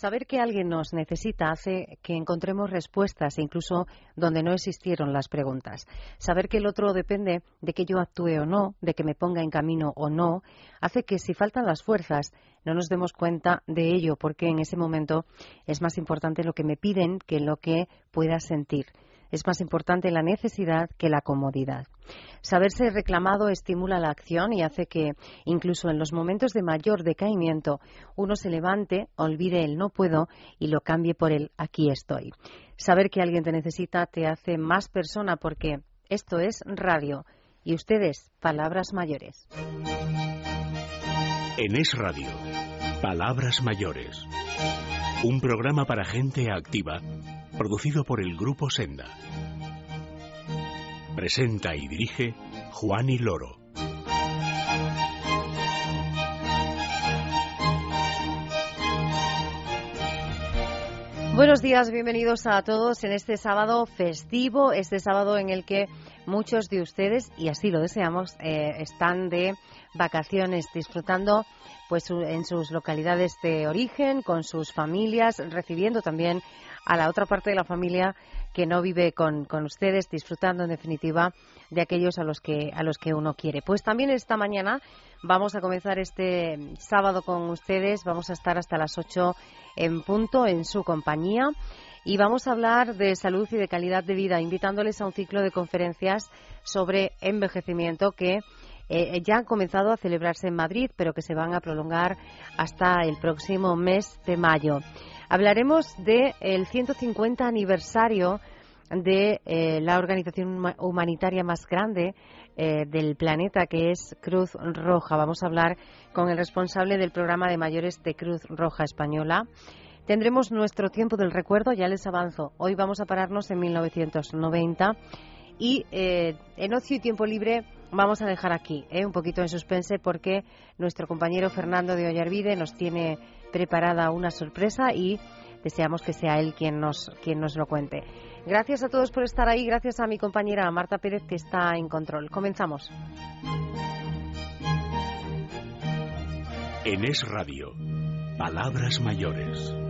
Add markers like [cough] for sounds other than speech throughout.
Saber que alguien nos necesita hace que encontremos respuestas, incluso donde no existieron las preguntas. Saber que el otro depende de que yo actúe o no, de que me ponga en camino o no, hace que si faltan las fuerzas no nos demos cuenta de ello, porque en ese momento es más importante lo que me piden que lo que pueda sentir. Es más importante la necesidad que la comodidad. Saberse reclamado estimula la acción y hace que, incluso en los momentos de mayor decaimiento, uno se levante, olvide el no puedo y lo cambie por el aquí estoy. Saber que alguien te necesita te hace más persona porque esto es radio y ustedes, palabras mayores. En Es Radio, Palabras Mayores. Un programa para gente activa producido por el Grupo Senda. Presenta y dirige Juan y Loro. Buenos días, bienvenidos a todos en este sábado festivo, este sábado en el que muchos de ustedes, y así lo deseamos, eh, están de vacaciones disfrutando pues en sus localidades de origen, con sus familias, recibiendo también a la otra parte de la familia que no vive con, con, ustedes, disfrutando en definitiva de aquellos a los que a los que uno quiere. Pues también esta mañana vamos a comenzar este sábado con ustedes, vamos a estar hasta las 8 en punto en su compañía y vamos a hablar de salud y de calidad de vida, invitándoles a un ciclo de conferencias sobre envejecimiento que eh, ya han comenzado a celebrarse en Madrid, pero que se van a prolongar hasta el próximo mes de mayo. Hablaremos del 150 aniversario de eh, la organización humanitaria más grande eh, del planeta, que es Cruz Roja. Vamos a hablar con el responsable del programa de mayores de Cruz Roja Española. Tendremos nuestro tiempo del recuerdo, ya les avanzo. Hoy vamos a pararnos en 1990 y eh, en ocio y tiempo libre vamos a dejar aquí un poquito en suspense porque nuestro compañero Fernando de Ollarvide nos tiene preparada una sorpresa y deseamos que sea él quien nos, quien nos lo cuente. Gracias a todos por estar ahí, gracias a mi compañera Marta Pérez que está en control. Comenzamos. En Es Radio, Palabras Mayores.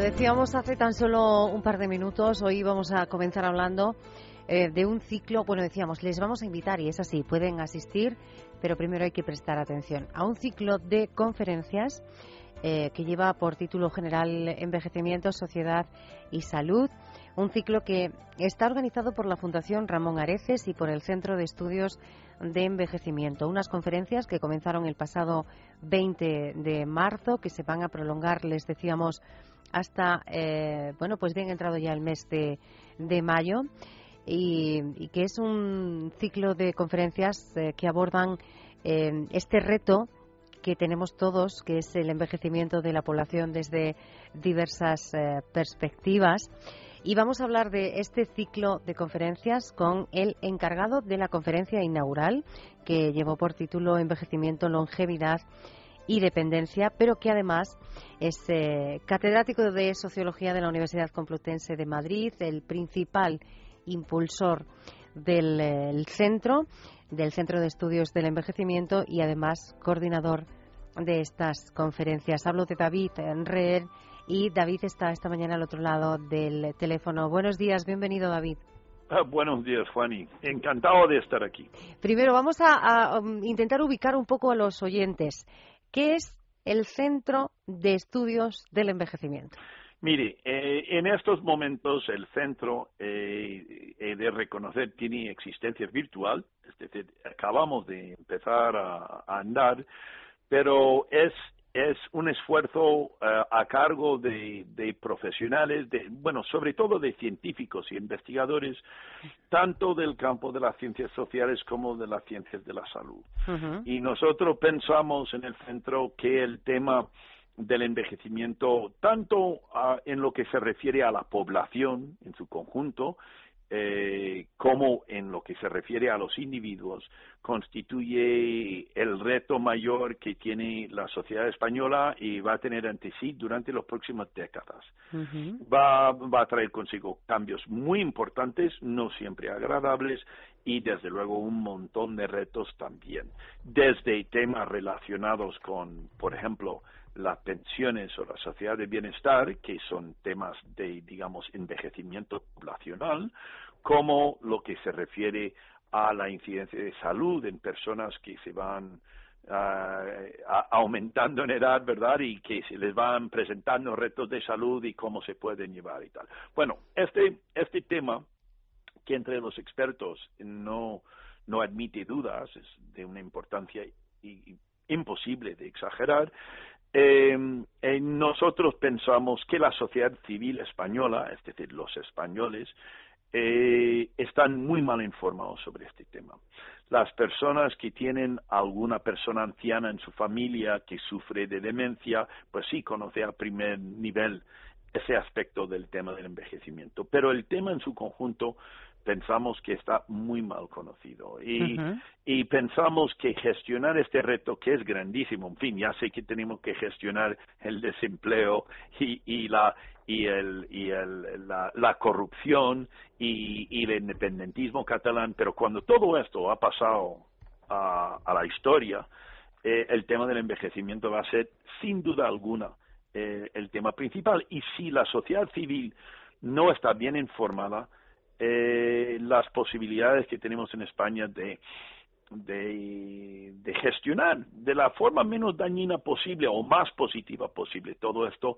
Decíamos hace tan solo un par de minutos, hoy vamos a comenzar hablando eh, de un ciclo, bueno, decíamos, les vamos a invitar, y es así, pueden asistir, pero primero hay que prestar atención, a un ciclo de conferencias eh, que lleva por título general Envejecimiento, Sociedad y Salud, un ciclo que está organizado por la Fundación Ramón Areces y por el Centro de Estudios de Envejecimiento. Unas conferencias que comenzaron el pasado 20 de marzo, que se van a prolongar, les decíamos, hasta, eh, bueno, pues bien entrado ya el mes de, mayo y, que es un ciclo de conferencias eh, que abordan eh, este reto que tenemos todos, que es el envejecimiento de la población desde diversas perspectivas. Y vamos a hablar de este ciclo de conferencias con el encargado de la conferencia inaugural, que llevó por título Envejecimiento, Longevidad y dependencia, pero que además es eh, catedrático de Sociología de la Universidad Complutense de Madrid, el principal impulsor del eh, centro, del Centro de Estudios del Envejecimiento y además coordinador de estas conferencias. Hablo de David Enrer y David está esta mañana al otro lado del teléfono. Buenos días, bienvenido David. Ah, buenos días, Juani. Encantado de estar aquí. Primero, vamos a, um, intentar ubicar un poco a los oyentes. ¿Qué es el Centro de Estudios del Envejecimiento? Mire, eh, en estos momentos el centro eh, de reconocer tiene existencia virtual, es decir, acabamos de empezar a, andar, pero es, es un esfuerzo eh, a cargo de, profesionales, de, bueno, sobre todo de científicos y investigadores, tanto del campo de las ciencias sociales como de las ciencias de la salud. Y nosotros pensamos en el centro que el tema del envejecimiento, tanto ah, en lo que se refiere a la población en su conjunto, eh, como en lo que se refiere a los individuos, constituye el reto mayor que tiene la sociedad española y va a tener ante sí durante las próximas décadas. va, va a traer consigo cambios muy importantes, no siempre agradables, y desde luego un montón de retos también, desde temas relacionados con, por ejemplo, las pensiones o la sociedad de bienestar, que son temas de, digamos, envejecimiento poblacional, como lo que se refiere a la incidencia de salud en personas que se van ah, aumentando en edad, ¿verdad? Y que se les van presentando retos de salud y cómo se pueden llevar y tal. Bueno, este, este tema, que entre los expertos no, no admite dudas, es de una importancia imposible de exagerar, Em, nosotros pensamos que la sociedad civil española, es decir, los españoles, eh, están muy mal informados sobre este tema. Las personas que tienen alguna persona anciana en su familia que sufre de demencia, pues sí conoce a primer nivel ese aspecto del tema del envejecimiento. Pero el tema en su conjunto pensamos que está muy mal conocido. Y, y pensamos que gestionar este reto que es grandísimo, en fin, ya sé que tenemos que gestionar el desempleo y, y la y el y el, la, la corrupción y, y el independentismo catalán, pero cuando todo esto ha pasado a, a la historia, eh, el tema del envejecimiento va a ser sin duda alguna eh, el tema principal. Y si la sociedad civil no está bien informada, eh, las posibilidades que tenemos en España de, de, de, gestionar de la forma menos dañina posible o más positiva posible. Todo esto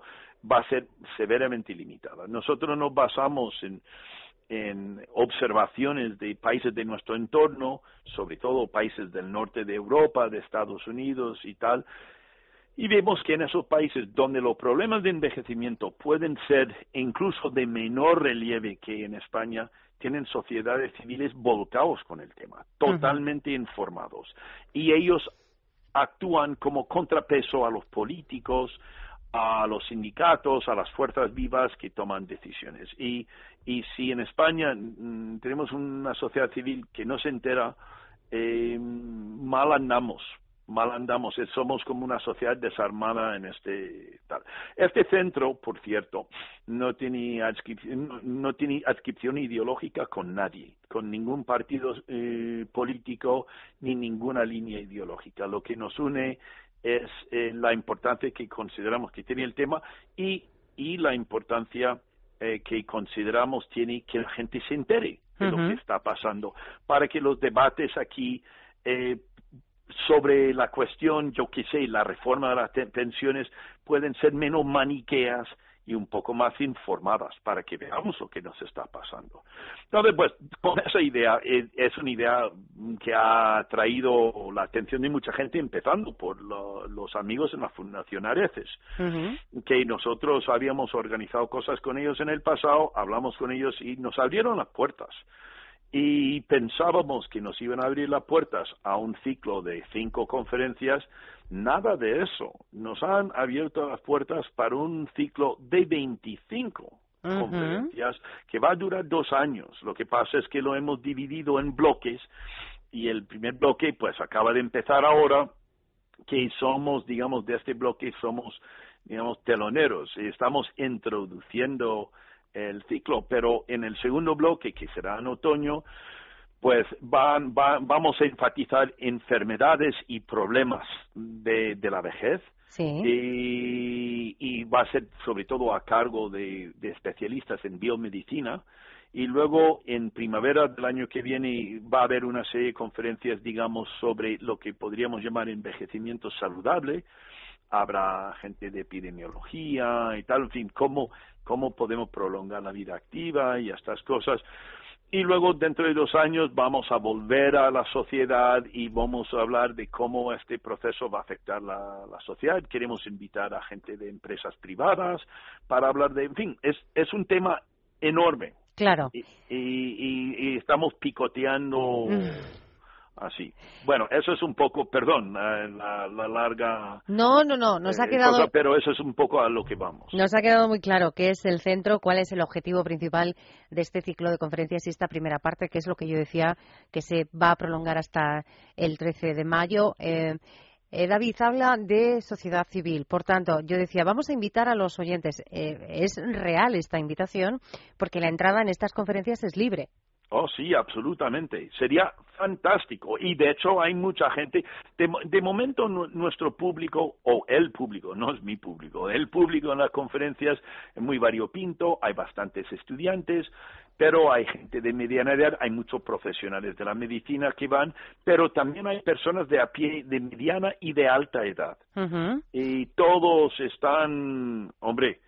va a ser severamente limitada. Nosotros nos basamos en, en observaciones de países de nuestro entorno, sobre todo países del norte de Europa, de Estados Unidos y tal, y vemos que en esos países donde los problemas de envejecimiento pueden ser incluso de menor relieve que en España, tienen sociedades civiles volcados con el tema, totalmente informados. Y ellos actúan como contrapeso a los políticos, a los sindicatos, a las fuerzas vivas que toman decisiones. Y, y si en España mm, tenemos una sociedad civil que no se entera, eh, mal andamos, mal andamos, eh, somos como una sociedad desarmada en este tal. Este centro, por cierto, no tiene adscripción, no, tiene adscripción ideológica con nadie, con ningún partido eh, político ni ninguna línea ideológica. Lo que nos une es eh, la importancia que consideramos que tiene el tema y, y la importancia que consideramos tiene que la gente se entere de lo que está pasando, para que los debates aquí eh, sobre la cuestión, yo qué sé, la reforma de las pensiones pueden ser menos maniqueas y un poco más informadas para que veamos lo que nos está pasando. Entonces, pues, con esa idea, eh, es una idea que ha traído la atención de mucha gente, empezando por los amigos en la Fundación Areces, que nosotros habíamos organizado cosas con ellos en el pasado, hablamos con ellos y nos abrieron las puertas y pensábamos que nos iban a abrir las puertas a un ciclo de cinco conferencias, nada de eso. Nos han abierto las puertas para un ciclo de 25 conferencias que va a durar dos años. Lo que pasa es que lo hemos dividido en bloques y el primer bloque pues acaba de empezar ahora, que somos, digamos, de este bloque somos, digamos, teloneros y estamos introduciendo el ciclo, pero en el segundo bloque, que será en otoño, pues van, vamos a enfatizar enfermedades y problemas de, de la vejez. Y, y, va a ser sobre todo a cargo de, de, especialistas en biomedicina. Y luego en primavera del año que viene va a haber una serie de conferencias, digamos, sobre lo que podríamos llamar envejecimiento saludable. Habrá gente de epidemiología y tal, en fin, cómo cómo podemos prolongar la vida activa y estas cosas. y luego dentro de dos años vamos a volver a la sociedad y vamos a hablar de cómo este proceso va a afectar la, la sociedad. Queremos invitar a gente de empresas privadas para hablar de, en fin, es, es un tema enorme. Claro. Y, y, y estamos picoteando. Mm así. Bueno, eso es un poco, perdón, la, la larga. No, no, no, nos ha eh, quedado. pero eso es un poco a lo que vamos. Nos ha quedado muy claro qué es el centro, cuál es el objetivo principal de este ciclo de conferencias y esta primera parte, que es lo que yo decía que se va a prolongar hasta el 13 de mayo. Eh, eh, David habla de sociedad civil. Por tanto, yo decía, vamos a invitar a los oyentes. es real esta invitación porque la entrada en estas conferencias es libre. Oh, sí, absolutamente. Sería fantástico. Y de hecho hay mucha gente. De, momento nuestro público, o el público, no es mi público, el público en las conferencias es muy variopinto, hay bastantes estudiantes, pero hay gente de mediana edad, hay muchos profesionales de la medicina que van, pero también hay personas de a pie, de mediana y de alta edad. Y todos están, hombre,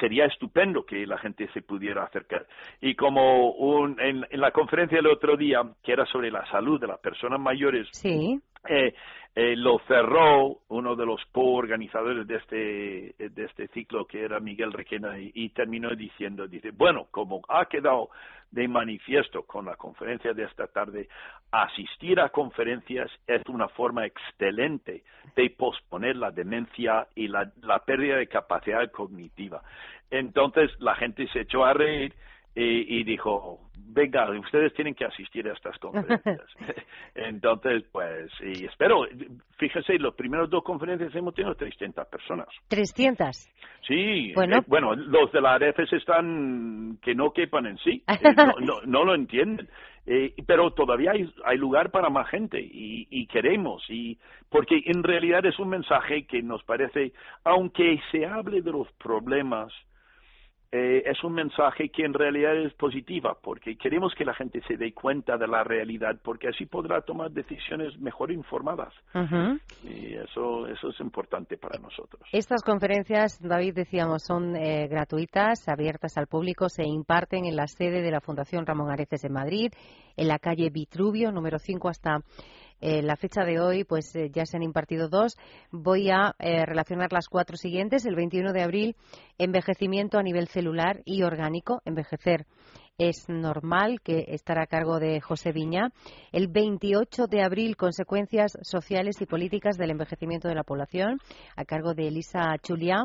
sería estupendo que la gente se pudiera acercar. Y como un, en, la conferencia del otro día, que era sobre la salud de las personas mayores, sí. Eh, eh, lo cerró uno de los co-organizadores de este, de este ciclo, que era Miguel Requena, y, terminó diciendo, dice, bueno, como ha quedado de manifiesto con la conferencia de esta tarde, asistir a conferencias es una forma excelente de posponer la demencia y la, la pérdida de capacidad cognitiva. Entonces la gente se echó a reír y, dijo, venga, ustedes tienen que asistir a estas conferencias. [laughs] Entonces, pues, y espero, fíjese, los primeros dos conferencias hemos tenido 300 personas. ¿300? Sí, bueno, eh, bueno los de la AREFES están que no quepan en sí, eh, [laughs] no, no, lo entienden. Eh, pero todavía hay, hay, lugar para más gente y, y, queremos y porque en realidad es un mensaje que nos parece aunque se hable de los problemas eh, es un mensaje que en realidad es positiva, porque queremos que la gente se dé cuenta de la realidad, porque así podrá tomar decisiones mejor informadas. Y eso, eso es importante para nosotros. Estas conferencias, David, decíamos, son eh, gratuitas, abiertas al público, se imparten en la sede de la Fundación Ramón Areces en Madrid, en la calle Vitruvio, número 5 hasta eh, la fecha de hoy, pues eh, ya se han impartido dos. Voy a eh, relacionar las cuatro siguientes. El 21 de abril, envejecimiento a nivel celular y orgánico, envejecer es normal, que estará a cargo de José Viña. El 28 de abril, consecuencias sociales y políticas del envejecimiento de la población, a cargo de Elisa Chuliá.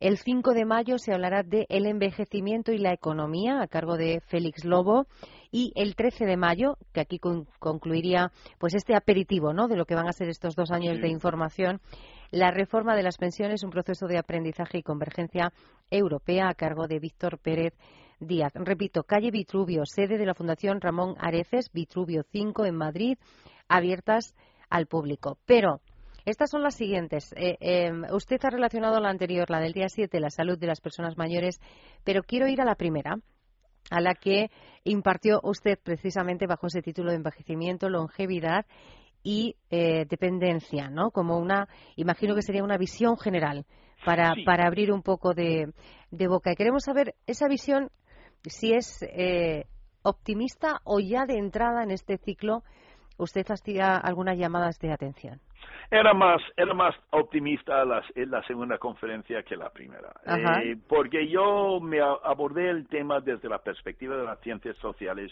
El 5 de mayo se hablará de el envejecimiento y la economía, a cargo de Félix Lobo. Y el 13 de mayo, que aquí concluiría pues este aperitivo ¿no? de lo que van a ser estos dos años de información, la reforma de las pensiones, un proceso de aprendizaje y convergencia europea a cargo de Víctor Pérez Díaz. Repito, calle Vitruvio, sede de la Fundación Ramón Areces, Vitruvio 5 en Madrid, abiertas al público. Pero estas son las siguientes. Eh, em, usted ha relacionado la anterior, la del día 7, la salud de las personas mayores, pero quiero ir a la primera, a la que impartió usted precisamente bajo ese título de envejecimiento, longevidad y eh, dependencia, ¿no? Como una, imagino que sería una visión general para, para abrir un poco de, de boca. Y queremos saber esa visión si es eh, optimista o ya de entrada en este ciclo usted hacía algunas llamadas de atención. Era más, era más optimista la, en la segunda conferencia que la primera, eh, porque yo me abordé el tema desde la perspectiva de las ciencias sociales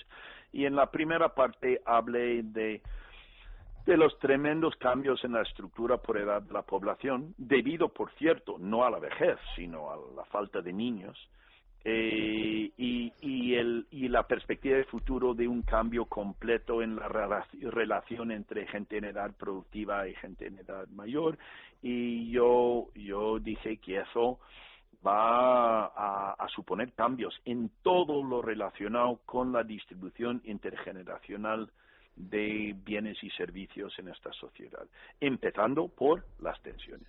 y en la primera parte hablé de de los tremendos cambios en la estructura por edad de la población, debido, por cierto, no a la vejez, sino a la falta de niños, eh, y, y, el, y la perspectiva de futuro de un cambio completo en la relación entre gente en edad productiva y gente en edad mayor. Y yo yo dije que eso va a, a, suponer cambios en todo lo relacionado con la distribución intergeneracional de bienes y servicios en esta sociedad, empezando por las tensiones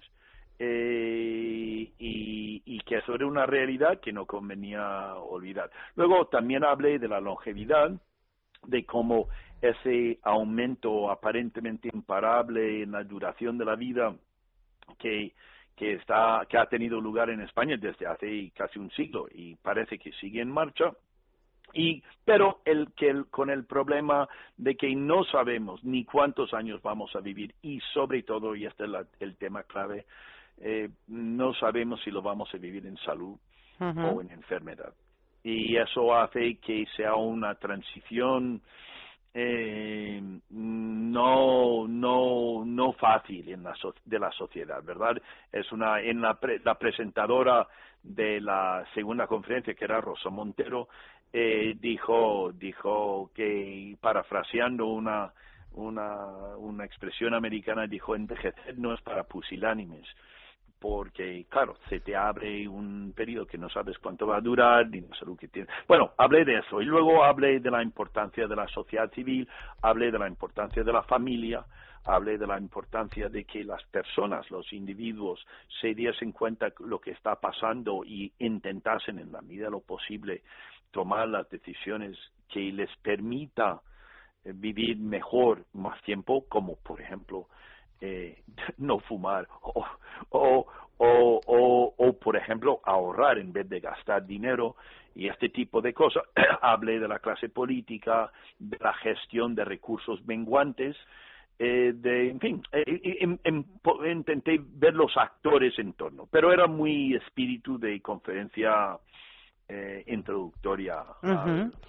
eh, y, y, que eso era una realidad que no convenía olvidar. Luego también hablé de la longevidad, de cómo ese aumento aparentemente imparable en la duración de la vida que, que, está, que ha tenido lugar en España desde hace casi un siglo y parece que sigue en marcha, y pero el que con el problema de que no sabemos ni cuántos años vamos a vivir y sobre todo y este es el tema clave eh, no sabemos si lo vamos a vivir en salud o en enfermedad. Y eso hace que sea una transición eh, no no no fácil en la de la sociedad verdad es una en la, la presentadora de la segunda conferencia que era Rosa Montero eh, dijo dijo que parafraseando una una una expresión americana dijo envejecer no es para pusilánimes porque claro, se te abre un periodo que no sabes cuánto va a durar, ni la salud que tienes. Bueno, hablé de eso y luego hablé de la importancia de la sociedad civil, hablé de la importancia de la familia, hablé de la importancia de que las personas, los individuos, se diesen cuenta lo que está pasando y intentasen en la medida de lo posible tomar las decisiones que les permita eh, vivir mejor más tiempo, como por ejemplo eh, [laughs] no fumar o, o, o, o, por ejemplo, ahorrar en vez de gastar dinero y este tipo de cosas. [clears throat] Hablé de la clase política, de la gestión de recursos menguantes, eh, de, en fin, eh, intenté ver los actores en torno, pero era muy espíritu de conferencia eh, introductoria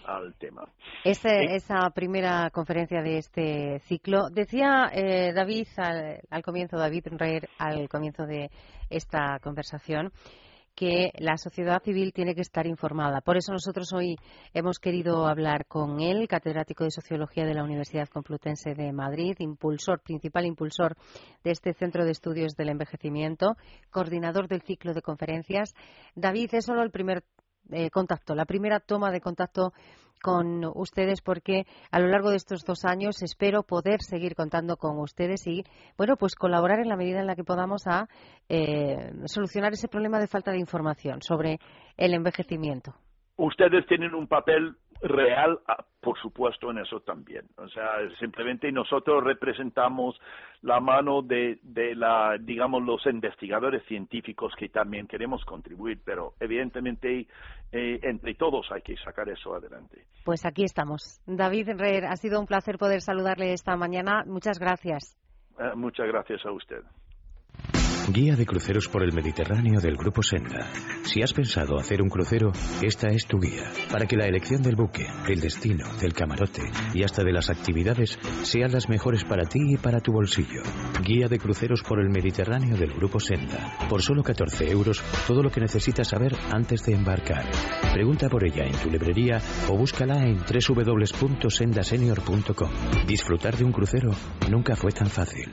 al, tema. esa primera conferencia de este ciclo, decía eh, David al, comienzo, David Reir, al comienzo de esta conversación, que la sociedad civil tiene que estar informada. Por eso nosotros hoy hemos querido hablar con él, catedrático de Sociología de la Universidad Complutense de Madrid, impulsor, principal impulsor de este Centro de Estudios del Envejecimiento, coordinador del ciclo de conferencias. David, es solo el primer contacto, la primera toma de contacto con ustedes porque a lo largo de estos dos años espero poder seguir contando con ustedes y bueno pues colaborar en la medida en la que podamos a eh, solucionar ese problema de falta de información sobre el envejecimiento. Ustedes tienen un papel real, ah, por supuesto, en eso también. O sea, simplemente nosotros representamos la mano de, de la, digamos, los investigadores científicos que también queremos contribuir, pero evidentemente eh, entre todos hay que sacar eso adelante. Pues aquí estamos. David Herrer, ha sido un placer poder saludarle esta mañana. Muchas gracias. Eh, muchas gracias a usted. Guía de cruceros por el Mediterráneo del Grupo Senda. Si has pensado hacer un crucero, esta es tu guía, para que la elección del buque, del destino, del camarote y hasta de las actividades sean las mejores para ti y para tu bolsillo. Guía de cruceros por el Mediterráneo del Grupo Senda. Por solo 14 euros, todo lo que necesitas saber antes de embarcar. Pregunta por ella en tu librería o búscala en www.sendasenior.com. Disfrutar de un crucero nunca fue tan fácil.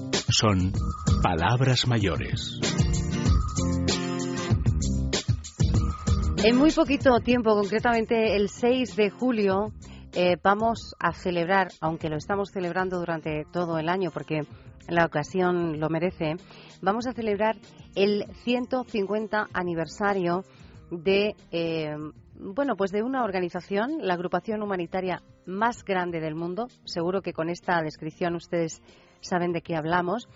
son palabras mayores. En muy poquito tiempo, concretamente el 6 de julio, eh, vamos a celebrar, aunque lo estamos celebrando durante todo el año porque la ocasión lo merece, vamos a celebrar el 150 aniversario de eh, bueno pues de una organización la agrupación humanitaria más grande del mundo seguro que con esta descripción ustedes saben de qué hablamos.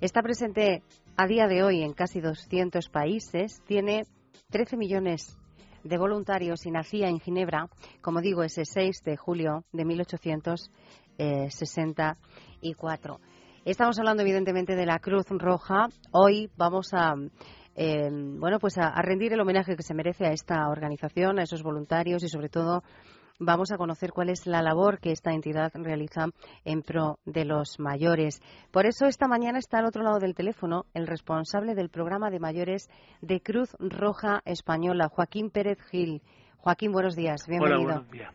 Está presente a día de hoy en casi 200 países, tiene 13 millones de voluntarios y nacía en Ginebra, como digo, ese 6 de julio de 1864. Estamos hablando evidentemente de la Cruz Roja. Hoy vamos a eh, bueno, pues a, rendir el homenaje que se merece a esta organización, a esos voluntarios y sobre todo vamos a conocer cuál es la labor que esta entidad realiza en pro de los mayores. Por eso esta mañana está al otro lado del teléfono el responsable del programa de mayores de Cruz Roja Española, Joaquín Pérez Gil. Joaquín, buenos días, bienvenido. Hola, buenos días.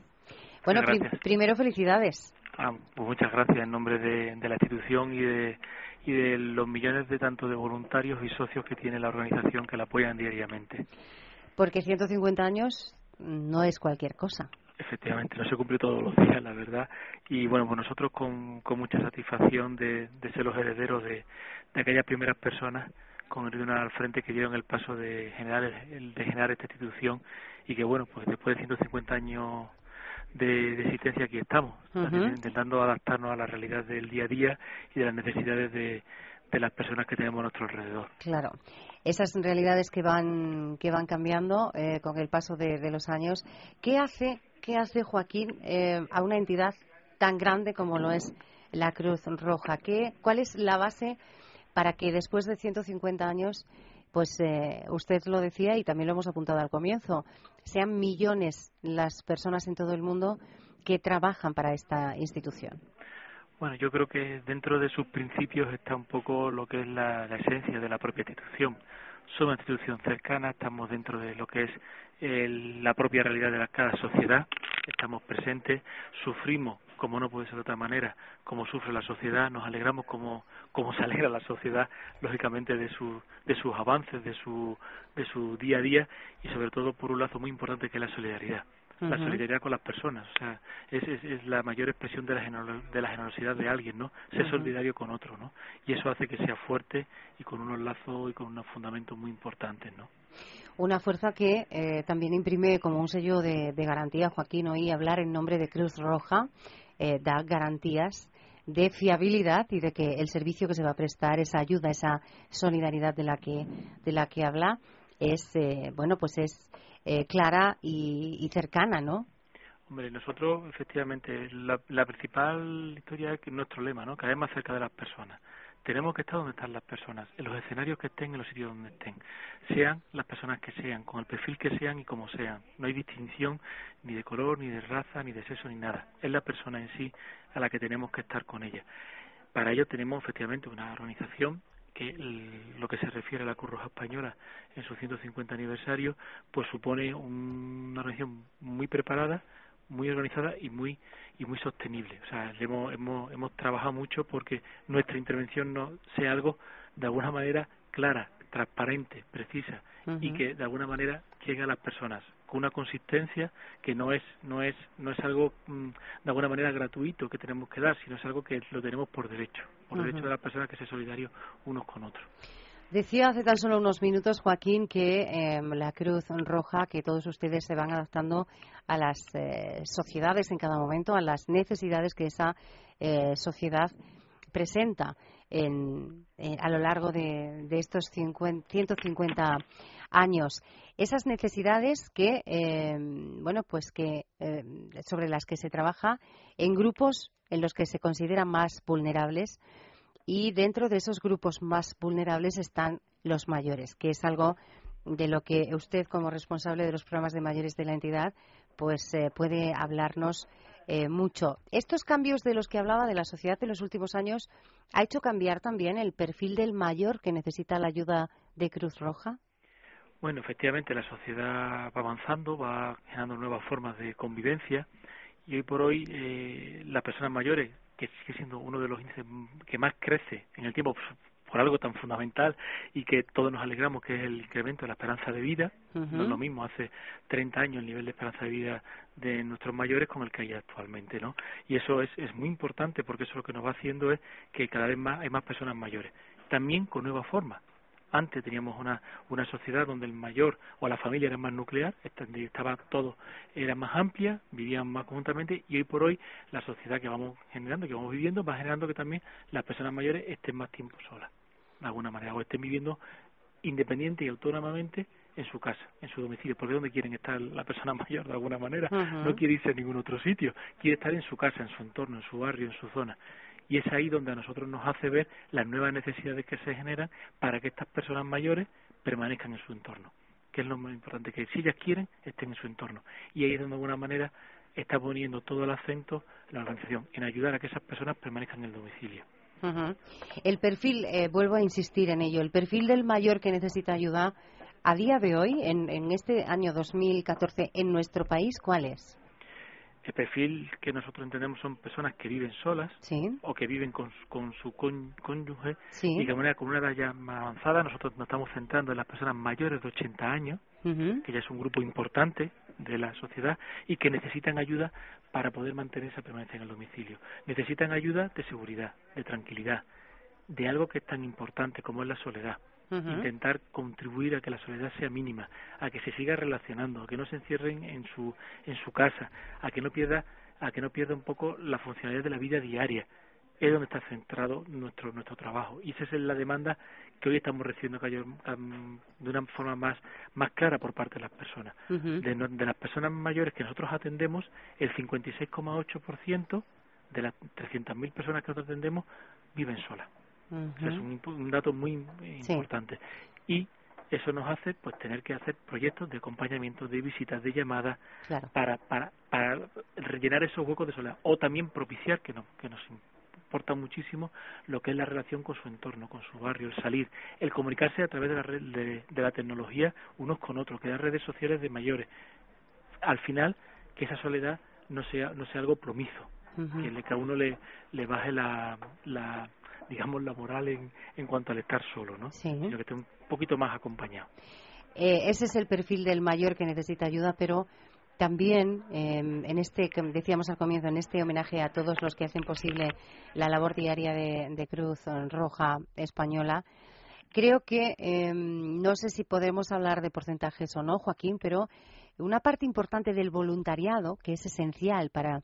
Bueno, primero felicidades. Ah, pues muchas gracias en nombre de, la institución y de, y de los millones de tanto de voluntarios y socios que tiene la organización que la apoyan diariamente. porque 150 años no es cualquier cosa. Efectivamente, no se cumple todos los días, la verdad. Y bueno, pues nosotros con, con mucha satisfacción de, de ser los herederos de, de aquellas primeras personas con el al frente que dieron el paso de generar, de generar esta institución y que bueno, pues después de 150 años de, de existencia aquí estamos, intentando adaptarnos a la realidad del día a día y de las necesidades de, de las personas que tenemos a nuestro alrededor. Claro, esas realidades que van que van cambiando eh, con el paso de, los años. ¿Qué hace qué hace Joaquín eh, a una entidad tan grande como lo es la Cruz Roja? ¿Qué, ¿Cuál es la base para que después de 150 años pues eh, usted lo decía y también lo hemos apuntado al comienzo, sean millones las personas en todo el mundo que trabajan para esta institución. Bueno, yo creo que dentro de sus principios está un poco lo que es la, la esencia de la propia institución. Somos una institución cercana, estamos dentro de lo que es el, la propia realidad de la, cada sociedad, estamos presentes, sufrimos como no puede ser de otra manera, como sufre la sociedad, nos alegramos como, como se alegra la sociedad, lógicamente, de, su, de sus avances, de su, de su día a día y sobre todo por un lazo muy importante que es la solidaridad. La solidaridad con las personas, o sea, es, es, es la mayor expresión de la, de la generosidad de alguien, ¿no? Ser solidario con otro, ¿no? Y eso hace que sea fuerte y con unos lazos y con unos fundamentos muy importantes, ¿no? Una fuerza que eh, también imprime como un sello de, de garantía, Joaquín, oí hablar en nombre de Cruz Roja eh, da garantías de fiabilidad y de que el servicio que se va a prestar, esa ayuda, esa solidaridad de la que, de la que habla, es, eh, bueno, pues es eh, clara y, cercana, ¿no? Hombre, nosotros, efectivamente, la, la principal historia es nuestro lema, ¿no? Cada vez más cerca de las personas tenemos que estar donde están las personas, en los escenarios que estén, en los sitios donde estén, sean las personas que sean, con el perfil que sean y como sean. No hay distinción ni de color, ni de raza, ni de sexo, ni nada. Es la persona en sí a la que tenemos que estar con ella. Para ello tenemos efectivamente una organización que lo que se refiere a la Cruz Roja Española en su 150 aniversario, pues supone una organización muy preparada, muy organizada y muy y muy sostenible. O sea, hemos, hemos, hemos trabajado mucho porque nuestra intervención no sea algo de alguna manera clara, transparente, precisa y que de alguna manera llegue a las personas con una consistencia que no es no es no es algo mm, de alguna manera gratuito que tenemos que dar, sino es algo que lo tenemos por derecho, por derecho de las personas que se solidarios unos con otros. Decía hace tan solo unos minutos, Joaquín, que eh, la Cruz Roja, que todos ustedes se van adaptando a las eh, sociedades en cada momento, a las necesidades que esa eh, sociedad presenta en, a lo largo de, de estos 50, 150 años. Esas necesidades que, bueno, pues que sobre las que se trabaja en grupos en los que se consideran más vulnerables y dentro de esos grupos más vulnerables están los mayores, que es algo de lo que usted como responsable de los programas de mayores de la entidad pues eh, puede hablarnos eh, mucho. Estos cambios de los que hablaba de la sociedad en los últimos años ha hecho cambiar también el perfil del mayor que necesita la ayuda de Cruz Roja. Bueno, efectivamente la sociedad va avanzando, va generando nuevas formas de convivencia y hoy por hoy eh, las personas mayores que sigue siendo uno de los índices que más crece en el tiempo por algo tan fundamental y que todos nos alegramos que es el incremento de la esperanza de vida. No es lo mismo hace 30 años el nivel de esperanza de vida de nuestros mayores con el que hay actualmente, ¿no? Y eso es, es muy importante porque eso lo que nos va haciendo es que cada vez más hay más personas mayores. También con nuevas formas. Antes teníamos una, una sociedad donde el mayor o la familia era más nuclear, estaba todo, era más amplia, vivían más conjuntamente y hoy por hoy la sociedad que vamos generando, que vamos viviendo, va generando que también las personas mayores estén más tiempo solas, de alguna manera, o estén viviendo independiente y autónomamente en su casa, en su domicilio, porque es donde quieren estar la persona [laughs] mayor de alguna manera, no quiere irse a ningún otro sitio, quiere estar en su casa, en su entorno, en su barrio, en su zona y es ahí donde a nosotros nos hace ver las nuevas necesidades que se generan para que estas personas mayores permanezcan en su entorno, que es lo más importante, que si ellas quieren, estén en su entorno. Y ahí es donde de alguna manera está poniendo todo el acento la organización, en ayudar a que esas personas permanezcan en el domicilio. El perfil, eh, vuelvo a insistir en ello, el perfil del mayor que necesita ayuda a día de hoy, en, en este año 2014, en nuestro país, ¿cuál es? El perfil que nosotros entendemos son personas que viven solas o que viven con, con su cónyuge y de manera con una edad ya más avanzada. Nosotros nos estamos centrando en las personas mayores de 80 años, que ya es un grupo importante de la sociedad y que necesitan ayuda para poder mantener esa permanencia en el domicilio. Necesitan ayuda de seguridad, de tranquilidad, de algo que es tan importante como es la soledad intentar contribuir a que la soledad sea mínima, a que se siga relacionando, a que no se encierren en su en su casa, a que no pierda a que no pierda un poco la funcionalidad de la vida diaria. Es donde está centrado nuestro nuestro trabajo y esa es la demanda que hoy estamos recibiendo de una forma más más clara por parte de las personas. de, de las personas mayores que nosotros atendemos, el 56,8% de las 300.000 personas que nosotros atendemos viven solas es un, dato muy importante. Y eso nos hace pues tener que hacer proyectos de acompañamiento, de visitas, de llamadas para, para, para rellenar esos huecos de soledad. O también propiciar que, no, que nos importa muchísimo lo que es la relación con su entorno, con su barrio, el salir, el comunicarse a través de la, red, de, la tecnología unos con otros, que las redes sociales de mayores. Al final, que esa soledad no sea, no sea algo promiso, que, a uno le, le baje la, la, digamos, la moral en, en cuanto al estar solo, ¿no? Sino que esté un poquito más acompañado. Eh, ese es el perfil del mayor que necesita ayuda, pero también em, en este, decíamos al comienzo, en este homenaje a todos los que hacen posible la labor diaria de, Cruz Roja Española, creo que em, no sé si podemos hablar de porcentajes o no, Joaquín, pero una parte importante del voluntariado, que es esencial para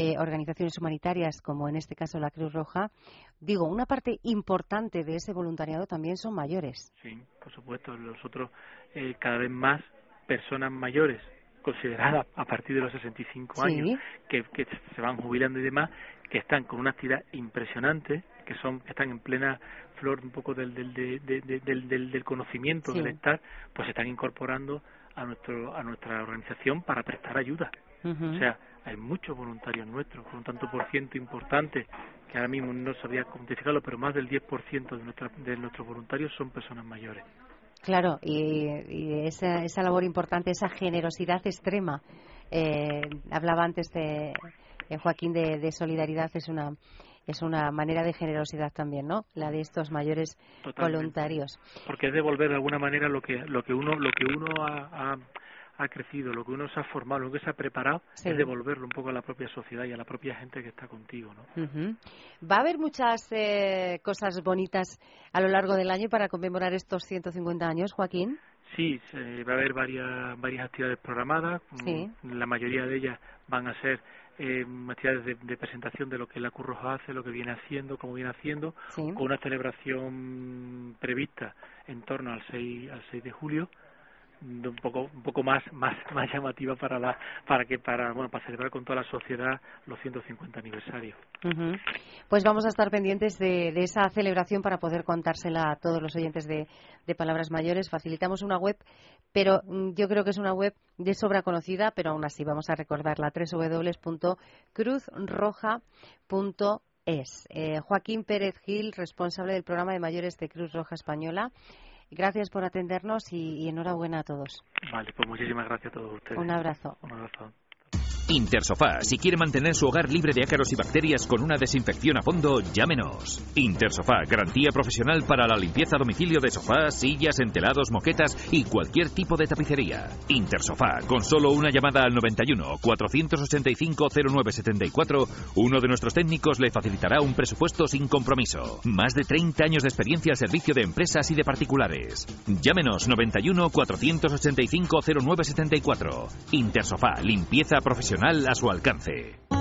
eh, organizaciones humanitarias, como en este caso la Cruz Roja, digo, una parte importante de ese voluntariado también son mayores. Sí, por supuesto. Nosotros, eh, cada vez más personas mayores consideradas a partir de los 65 años, que, que se van jubilando y demás, que están con una actividad impresionante, que son que están en plena flor un poco del del, del, del, del conocimiento, del estar, pues se están incorporando a nuestro a nuestra organización para prestar ayuda. O sea, hay muchos voluntarios nuestros, con un tanto por ciento importante, que ahora mismo no sabía cuantificarlo, pero más del 10% de, nuestra, de nuestros voluntarios son personas mayores. Claro, y, esa, esa, labor importante, esa generosidad extrema. Eh, hablaba antes de eh, Joaquín de, solidaridad, es una es una manera de generosidad también, ¿no? La de estos mayores voluntarios. Porque es devolver de alguna manera lo que lo que uno lo que uno ha ha crecido, lo que uno se ha formado, lo que se ha preparado, es devolverlo un poco a la propia sociedad y a la propia gente que está contigo. ¿no? ¿Va a haber muchas eh, cosas bonitas a lo largo del año para conmemorar estos 150 años, Joaquín? Sí, va a haber varias, varias actividades programadas. Mm, la mayoría de ellas van a ser eh, actividades de, presentación de lo que la Curroja hace, lo que viene haciendo, cómo viene haciendo, con una celebración prevista en torno al 6, al 6 de julio un poco un poco más más más llamativa para la para que para bueno para celebrar con toda la sociedad los 150 aniversarios pues vamos a estar pendientes de, de, esa celebración para poder contársela a todos los oyentes de, de palabras mayores. Facilitamos una web pero mm, yo creo que es una web de sobra conocida pero aún así vamos a recordarla www.cruzroja.es eh, Joaquín Pérez Gil responsable del programa de mayores de Cruz Roja Española Gracias por atendernos y, enhorabuena a todos. Vale, pues muchísimas gracias a todos ustedes. Un abrazo. Un abrazo. Intersofá, si quiere mantener su hogar libre de ácaros y bacterias con una desinfección a fondo, llámenos. Intersofá, garantía profesional para la limpieza a domicilio de sofás, sillas, entelados, moquetas y cualquier tipo de tapicería. Intersofá, con solo una llamada al 91 485 0974, uno de nuestros técnicos le facilitará un presupuesto sin compromiso. Más de 30 años de experiencia al servicio de empresas y de particulares. Llámenos 91 485 0974. Intersofá, limpieza profesional a su alcance.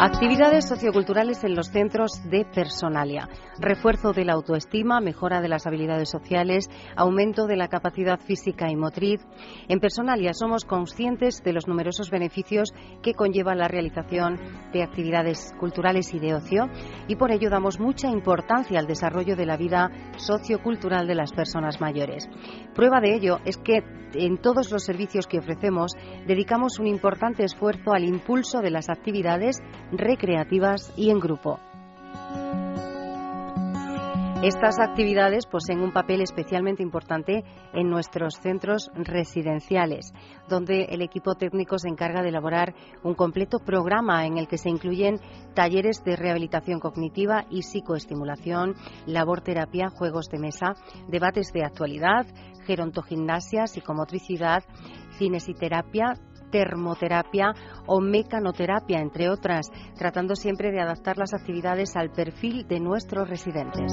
Actividades socioculturales en los centros de Personalia. Refuerzo de la autoestima, mejora de las habilidades sociales, aumento de la capacidad física y motriz. En Personalia somos conscientes de los numerosos beneficios que conlleva la realización de actividades culturales y de ocio y por ello damos mucha importancia al desarrollo de la vida sociocultural de las personas mayores. Prueba de ello es que en todos los servicios que ofrecemos dedicamos un importante esfuerzo al impulso de las actividades recreativas y en grupo. Estas actividades poseen un papel especialmente importante en nuestros centros residenciales, donde el equipo técnico se encarga de elaborar un completo programa en el que se incluyen talleres de rehabilitación cognitiva y psicoestimulación, labor terapia, juegos de mesa, debates de actualidad, gerontogimnasia, psicomotricidad, cinesiterapia, termoterapia o mecanoterapia, entre otras, tratando siempre de adaptar las actividades al perfil de nuestros residentes.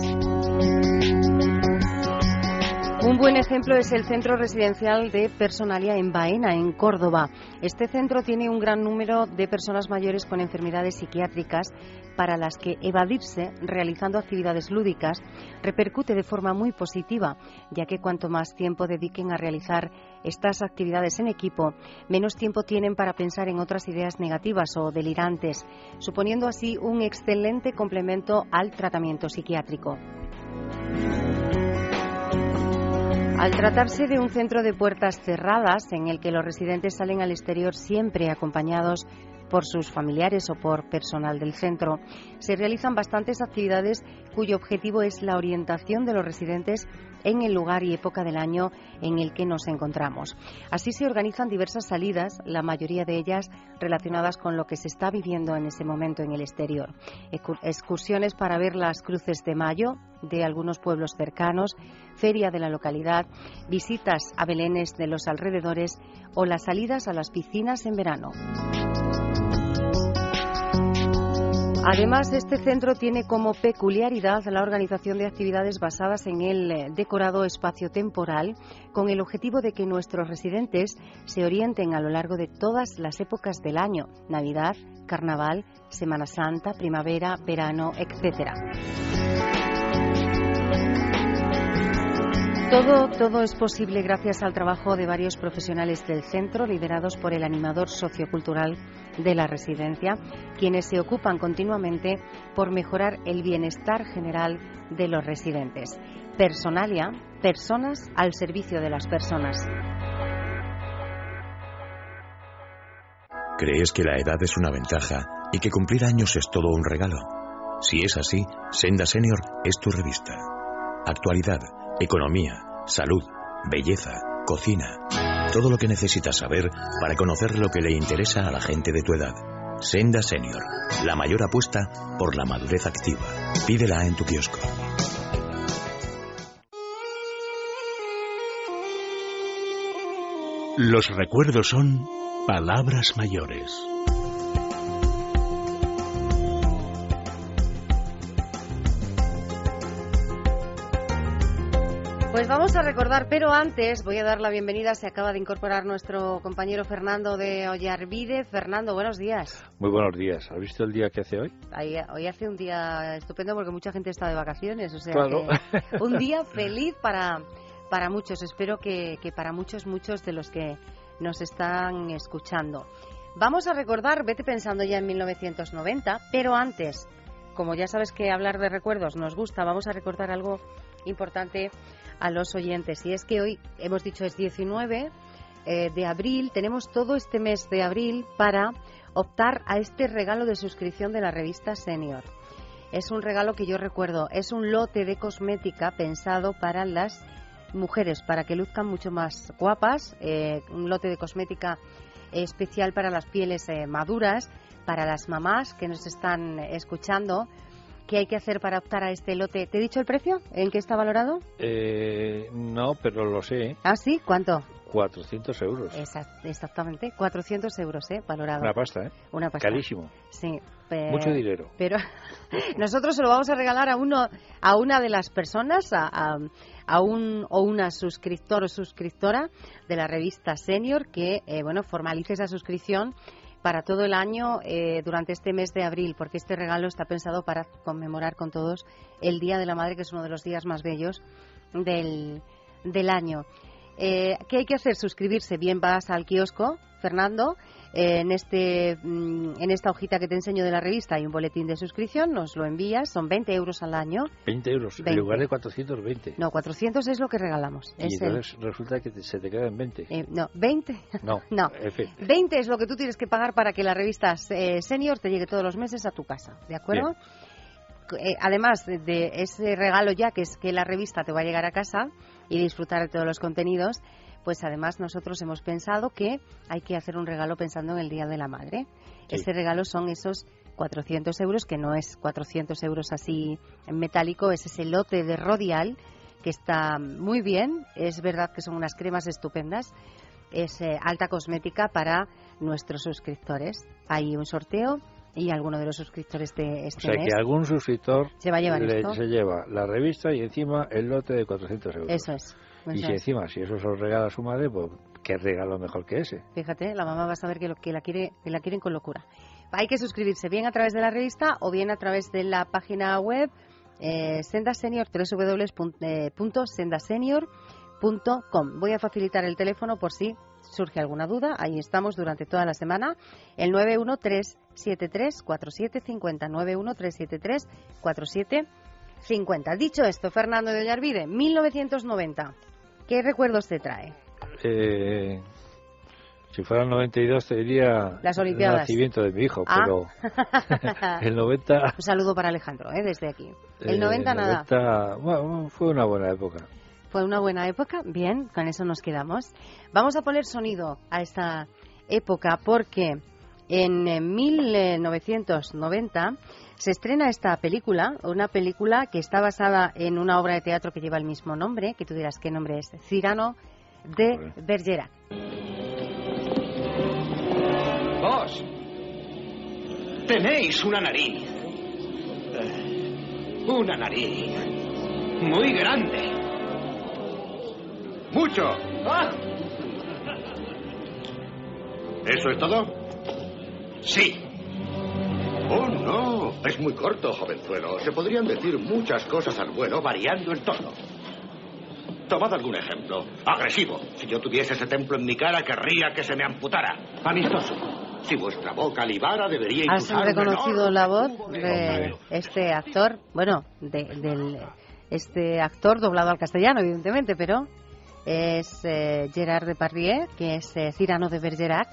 Un buen ejemplo es el centro residencial de Personalia en Baena, en Córdoba. Este centro tiene un gran número de personas mayores con enfermedades psiquiátricas para las que evadirse realizando actividades lúdicas repercute de forma muy positiva, ya que cuanto más tiempo dediquen a realizar estas actividades en equipo, menos tiempo tienen para pensar en otras ideas negativas o delirantes, suponiendo así un excelente complemento al tratamiento psiquiátrico. Al tratarse de un centro de puertas cerradas en el que los residentes salen al exterior siempre acompañados por sus familiares o por personal del centro, se realizan bastantes actividades cuyo objetivo es la orientación de los residentes en el lugar y época del año en el que nos encontramos. Así se organizan diversas salidas, la mayoría de ellas relacionadas con lo que se está viviendo en ese momento en el exterior. Excursiones para ver las cruces de mayo de algunos pueblos cercanos, feria de la localidad, visitas a belenes de los alrededores o las salidas a las piscinas en verano. Además, este centro tiene como peculiaridad la organización de actividades basadas en el eh, decorado espacio-temporal, con el objetivo de que nuestros residentes se orienten a lo largo de todas las épocas del año, Navidad, Carnaval, Semana Santa, primavera, verano, etc. Todo, todo es posible gracias al trabajo de varios profesionales del centro, liderados por el animador sociocultural de la residencia, quienes se ocupan continuamente por mejorar el bienestar general de los residentes. Personalia, personas al servicio de las personas. ¿Crees que la edad es una ventaja y que cumplir años es todo un regalo? Si es así, Senda Senior es tu revista. Actualidad economía, salud, belleza, cocina. Todo lo que necesitas saber para conocer lo que le interesa a la gente de tu edad. Senda Senior, la mayor apuesta por la madurez activa. Pídela en tu kiosco. Los recuerdos son palabras mayores. Vamos a recordar, pero antes voy a dar la bienvenida, se acaba de incorporar nuestro compañero Fernando de Ollarvide. Fernando, buenos días. Muy buenos días. ¿Has visto el día que hace hoy? Hoy, hace un día estupendo porque mucha gente está de vacaciones, o sea claro. un día [laughs] feliz para, para muchos. Espero que, que para muchos, muchos de los que nos están escuchando. Vamos a recordar, vete pensando ya en 1990, pero antes, como ya sabes que hablar de recuerdos nos gusta, vamos a recordar algo importante a los oyentes. Y es que hoy hemos dicho es 19 eh, de abril, tenemos todo este mes de abril para optar a este regalo de suscripción de la revista Senior. Es un regalo que yo recuerdo, es un lote de cosmética pensado para las mujeres, para que luzcan mucho más guapas, eh, un lote de cosmética especial para las pieles eh, maduras, para las mamás que nos están escuchando, ¿Qué hay que hacer para optar a este lote? ¿Te he dicho el precio? ¿En qué está valorado? Eh, no, pero lo sé. ¿Ah, sí? ¿Cuánto? 400 euros. exactamente, 400 euros, ¿eh? Valorado. Una pasta, ¿eh? Una pasta. Carísimo. Sí. Mucho dinero. Pero [laughs] nosotros se lo vamos a regalar a uno, a una de las personas, a, a, un o una suscriptor o suscriptora de la revista Senior que, eh, bueno, formalice esa suscripción para todo el año eh, durante este mes de abril, porque este regalo está pensado para conmemorar con todos el Día de la Madre, que es uno de los días más bellos del, del año. Eh, ¿Qué hay que hacer? Suscribirse. Bien, vas al kiosco, Fernando, en, este, mm, en esta hojita que te enseño de la revista hay un boletín de suscripción, nos lo envías, son 20 euros al año. 20 euros, en lugar de 420. No, 400 es lo que regalamos. Y entonces resulta que se te queda en 20. Eh, no, 20. No, [laughs] no. 20 es lo que tú tienes que pagar para que la revista eh, Senior te llegue todos los meses a tu casa, ¿de acuerdo? eh, además de, de ese regalo ya, que es que la revista te va a llegar a casa y disfrutar de todos los contenidos, pues además nosotros hemos pensado que hay que hacer un regalo pensando en el Día de la Madre. Sí. Ese regalo son esos 400 euros, que no es 400 euros así en metálico, es ese lote de Rodial que está muy bien. Es verdad que son unas cremas estupendas. Es eh, alta cosmética para nuestros suscriptores. Hay un sorteo y alguno de los suscriptores de O este sea mes que algún suscriptor se va a llevar le- esto. se lleva la revista y encima el lote de 400 euros. Eso es. Y si es. encima, si eso se lo regala a su madre, pues qué regalo mejor que ese. Fíjate, la mamá va a saber que, lo, que, la quiere, que la quieren con locura. Hay que suscribirse bien a través de la revista o bien a través de la página web eh, Sendasenior, www.sendasenior.com. Voy a facilitar el teléfono por si surge alguna duda. Ahí estamos durante toda la semana. El 913734750. 913734750. Dicho esto, Fernando de Ollarvide, 1990. ¿Qué recuerdos te trae? Eh, si fuera el 92 te diría Las el Olimpiadas. nacimiento de mi hijo, Ah. pero [laughs] el 90... Un saludo para Alejandro, ¿eh? desde aquí. El eh, 90 nada. 90, bueno, fue una buena época. Fue una buena época. Bien, con eso nos quedamos. Vamos a poner sonido a esta época porque en eh, 1990 se estrena esta película, una película que está basada en una obra de teatro que lleva el mismo nombre, que tú dirás qué nombre es, Cyrano de. Bergerac. Vos tenéis una nariz. Eh, Una nariz muy grande. ¡Mucho! ¡Ah! ¿Eso es todo? Sí, Oh, no. Es muy corto, jovenzuelo. Se podrían decir muchas cosas al vuelo variando el tono. Tomad algún ejemplo. Agresivo. Si yo tuviese ese templo en mi cara, querría que se me amputara. Amistoso. Si vuestra boca libara, debería ¿Has reconocido la voz de este actor? Bueno, de, del este actor doblado al castellano, evidentemente, pero es eh, Gerard Depardieu, que es eh, Cyrano de Bergerac.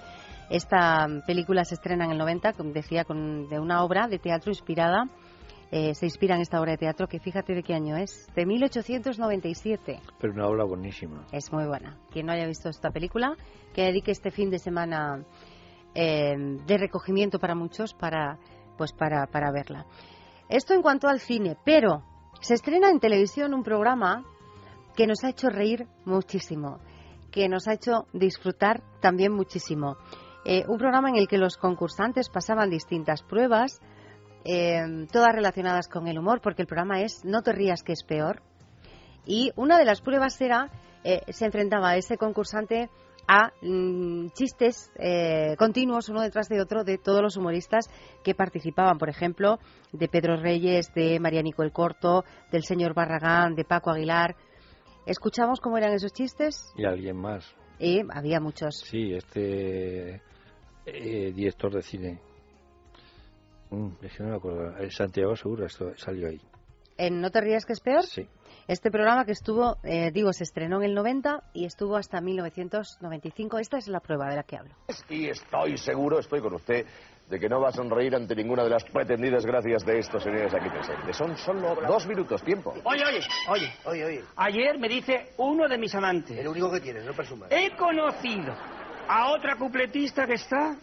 Esta película se estrena en el 90, como decía, con, de una obra de teatro inspirada. eh, se inspira en esta obra de teatro que fíjate de qué año es, de 1897. Pero una obra buenísima. Es muy buena. Quien no haya visto esta película, que dedique este fin de semana eh, de recogimiento para muchos para, pues para, para verla. Esto en cuanto al cine, pero se estrena en televisión un programa que nos ha hecho reír muchísimo, que nos ha hecho disfrutar también muchísimo. Eh, un programa en el que los concursantes pasaban distintas pruebas, eh, todas relacionadas con el humor, porque el programa es No te rías que es peor. Y una de las pruebas era, eh, se enfrentaba a ese concursante a mm, chistes continuos uno detrás de otro de todos los humoristas que participaban, por ejemplo, de Pedro Reyes, de Marianico el Corto, del señor Barragán, de Paco Aguilar. Escuchamos cómo eran esos chistes Y alguien más. y había muchos. Sí, este eh, director de cine. Mm, es que no me acuerdo. Santiago Segura esto salió ahí. En No te rías que es peor, Sí. este programa que estuvo, eh, digo, se estrenó en el 90 y estuvo hasta 1995. Esta es la prueba de la que hablo. Y estoy seguro, estoy con usted, de que no va a sonreír ante ninguna de las pretendidas gracias de estos señores aquí presentes. Son solo dos minutos, tiempo. Oye, oye, oye, oye, oye. Ayer me dice uno de mis amantes. El único que tienes, no presumas. He conocido a otra cupletista que está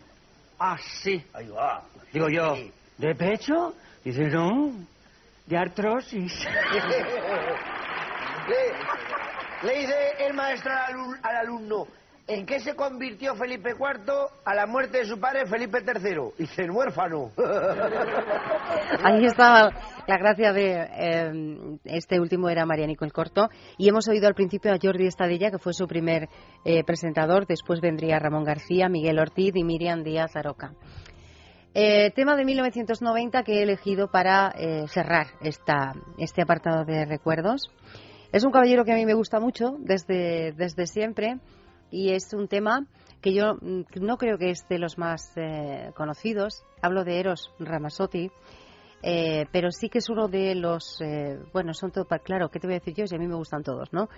así. Ahí va. Digo yo, ¿de pecho? Dice, no, de artrosis. [laughs] le, le dice el maestro al, al alumno, ¿en qué se convirtió Felipe IV a la muerte de su padre Felipe III? Dice, en huérfano. [laughs] Ahí estaba la gracia de eh, este último era Marianico el Corto y hemos oído al principio a Jordi Estadilla que fue su primer eh, presentador, después vendría Ramón García, Miguel Ortiz y Miriam Díaz Aroca. Eh, tema de 1990 que he elegido para eh, cerrar esta, este apartado de recuerdos. Es un caballero que a mí me gusta mucho desde, desde siempre y es un tema que yo mm, no creo que es de los más eh, conocidos. Hablo de Eros Ramazzotti, eh, pero sí que es uno de los, eh, bueno, son todo, claro, ¿qué te voy a decir yo? Si a mí me gustan todos, ¿no?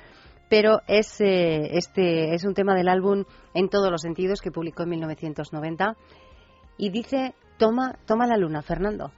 Pero es, eh, este, es un tema del álbum en todos los sentidos que publicó en 1990 y dice, toma, toma la luna, Fernando.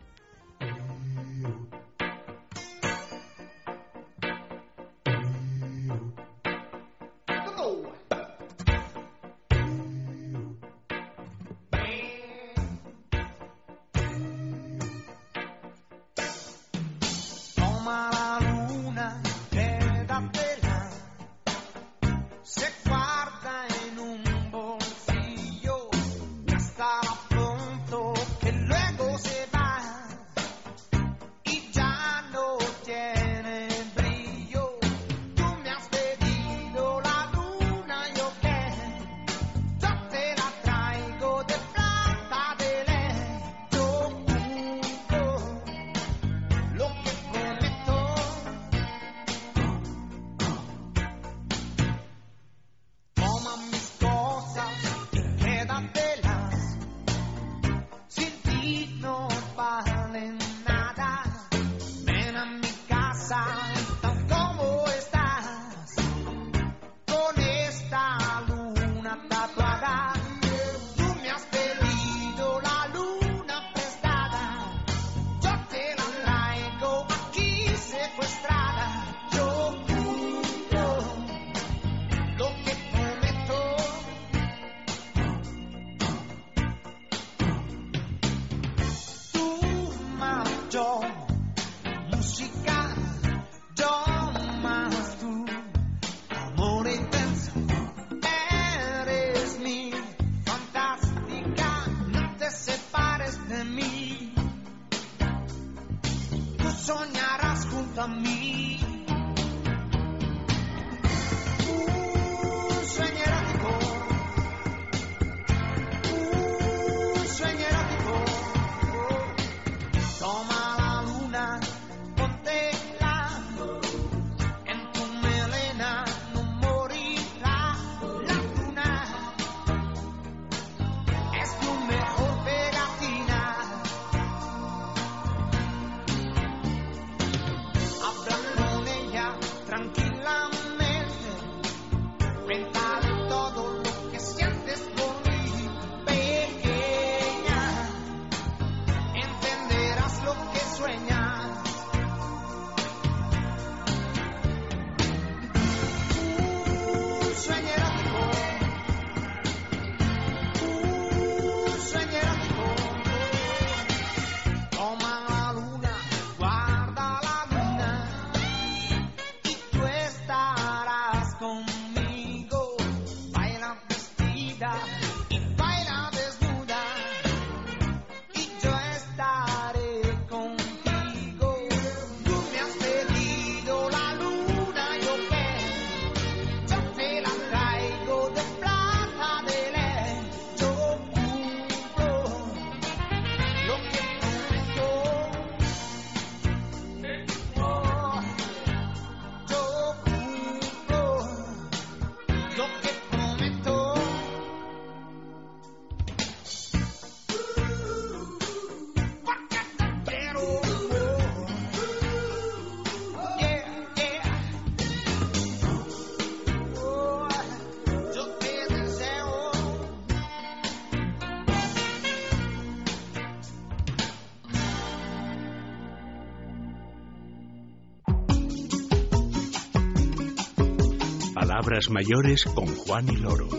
Palabras mayores con Juan y Loro.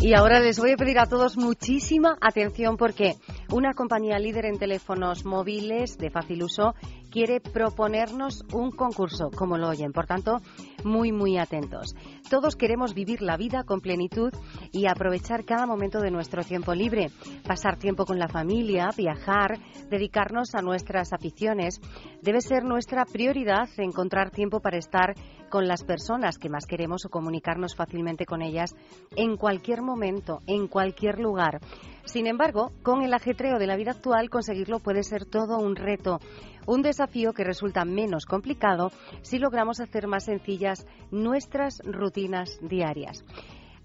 Y ahora les voy a pedir a todos muchísima atención porque una compañía líder en teléfonos móviles de fácil uso quiere proponernos un concurso, como lo oyen. Por tanto, muy, muy atentos. Todos queremos vivir la vida con plenitud y aprovechar cada momento de nuestro tiempo libre, pasar tiempo con la familia, viajar, dedicarnos a nuestras aficiones. Debe ser nuestra prioridad encontrar tiempo para estar con las personas que más queremos o comunicarnos fácilmente con ellas en cualquier momento, en cualquier lugar. Sin embargo, con el ajetreo de la vida actual, conseguirlo puede ser todo un reto, un desafío que resulta menos complicado si logramos hacer más sencillas nuestras rutinas diarias.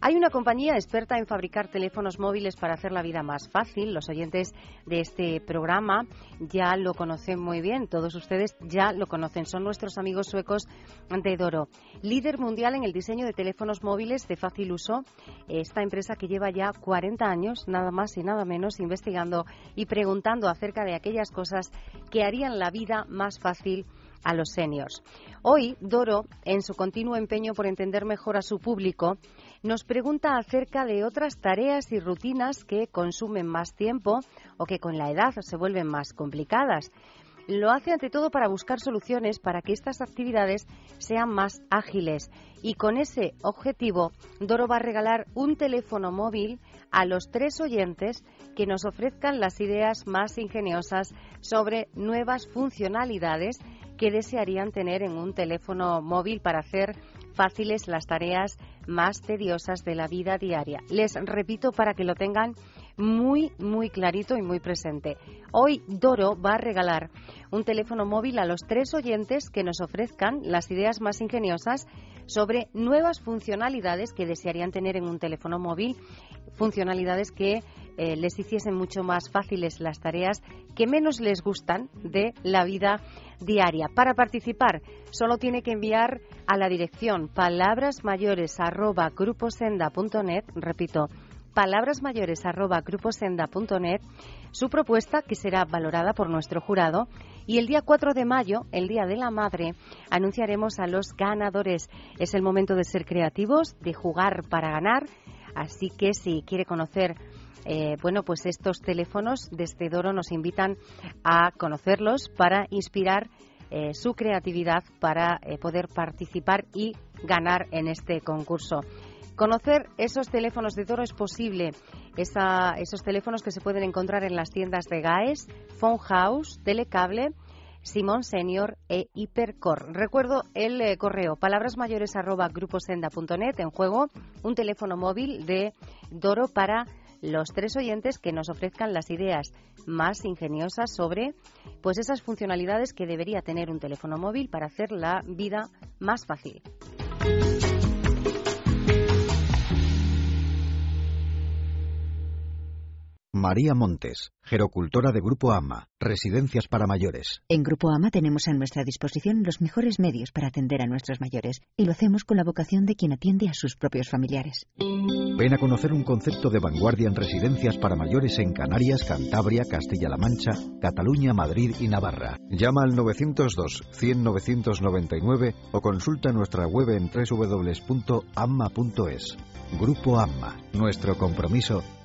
Hay una compañía experta en fabricar teléfonos móviles para hacer la vida más fácil. Los oyentes de este programa ya lo conocen muy bien. Todos ustedes ya lo conocen. Son nuestros amigos suecos de Doro. Líder mundial en el diseño de teléfonos móviles de fácil uso. Esta empresa que lleva ya 40 años, nada más y nada menos, investigando y preguntando acerca de aquellas cosas que harían la vida más fácil a los seniors. Hoy, Doro, en su continuo empeño por entender mejor a su público, nos pregunta acerca de otras tareas y rutinas que consumen más tiempo o que con la edad se vuelven más complicadas. Lo hace ante todo para buscar soluciones para que estas actividades sean más ágiles y con ese objetivo Doro va a regalar un teléfono móvil a los tres oyentes que nos ofrezcan las ideas más ingeniosas sobre nuevas funcionalidades que desearían tener en un teléfono móvil para hacer fáciles las tareas más tediosas de la vida diaria. Les repito para que lo tengan muy, muy clarito y muy presente. Hoy Doro va a regalar un teléfono móvil a los tres oyentes que nos ofrezcan las ideas más ingeniosas sobre nuevas funcionalidades que desearían tener en un teléfono móvil, funcionalidades que eh, les hiciesen mucho más fáciles las tareas que menos les gustan de la vida diaria. Para participar, solo tiene que enviar a la dirección palabrasmayores@gruposenda.net, repito, palabrasmayores@gruposenda.net su propuesta que será valorada por nuestro jurado y el día 4 de mayo, el Día de la Madre, anunciaremos a los ganadores. Es el momento de ser creativos, de jugar para ganar, así que si quiere conocer eh, bueno, pues estos teléfonos desde Doro nos invitan a conocerlos para inspirar eh, su creatividad para eh, poder participar y ganar en este concurso. Conocer esos teléfonos de Doro es posible esos teléfonos que se pueden encontrar en las tiendas de GAES, Phone House, Telecable, Simón Senior e Hipercor. Recuerdo el eh, correo palabrasmayores@gruposenda.net en juego un teléfono móvil de Doro para los tres oyentes que nos ofrezcan las ideas más ingeniosas sobre pues esas funcionalidades que debería tener un teléfono móvil para hacer la vida más fácil. María Montes, gerocultora de Grupo AMA, Residencias para Mayores. En Grupo AMA tenemos a nuestra disposición los mejores medios para atender a nuestros mayores y lo hacemos con la vocación de quien atiende a sus propios familiares. Ven a conocer un concepto de vanguardia en residencias para mayores en Canarias, Cantabria, Castilla-La Mancha, Cataluña, Madrid y Navarra. Llama al 902 100 999 o consulta nuestra web en www.amma.es. Grupo AMA, nuestro compromiso,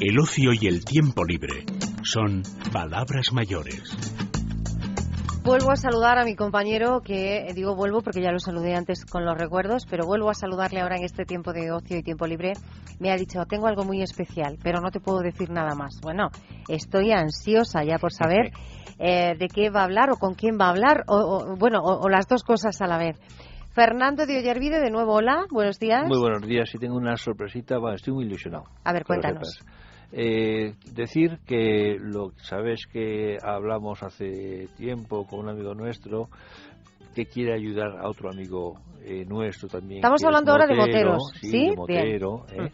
El ocio y el tiempo libre son palabras mayores. Vuelvo a saludar a mi compañero, que eh, digo vuelvo porque ya lo saludé antes con los recuerdos, pero vuelvo a saludarle ahora en este tiempo de ocio y tiempo libre. Me ha dicho, tengo algo muy especial, pero no te puedo decir nada más. Bueno, estoy ansiosa ya por saber eh, de qué va a hablar o con quién va a hablar, o, o- bueno, o, o las dos cosas a la vez. Fernando de Ollarvide, de nuevo, hola, buenos días. Muy buenos días y tengo una sorpresita, bueno, estoy muy ilusionado. A ver, cuéntanos. Eh, decir que lo sabes que hablamos hace tiempo con un amigo nuestro que quiere ayudar a otro amigo eh, nuestro también. Estamos es hablando ahora de motero, moteros, sí, ¿sí? de Bien. motero, ¿eh?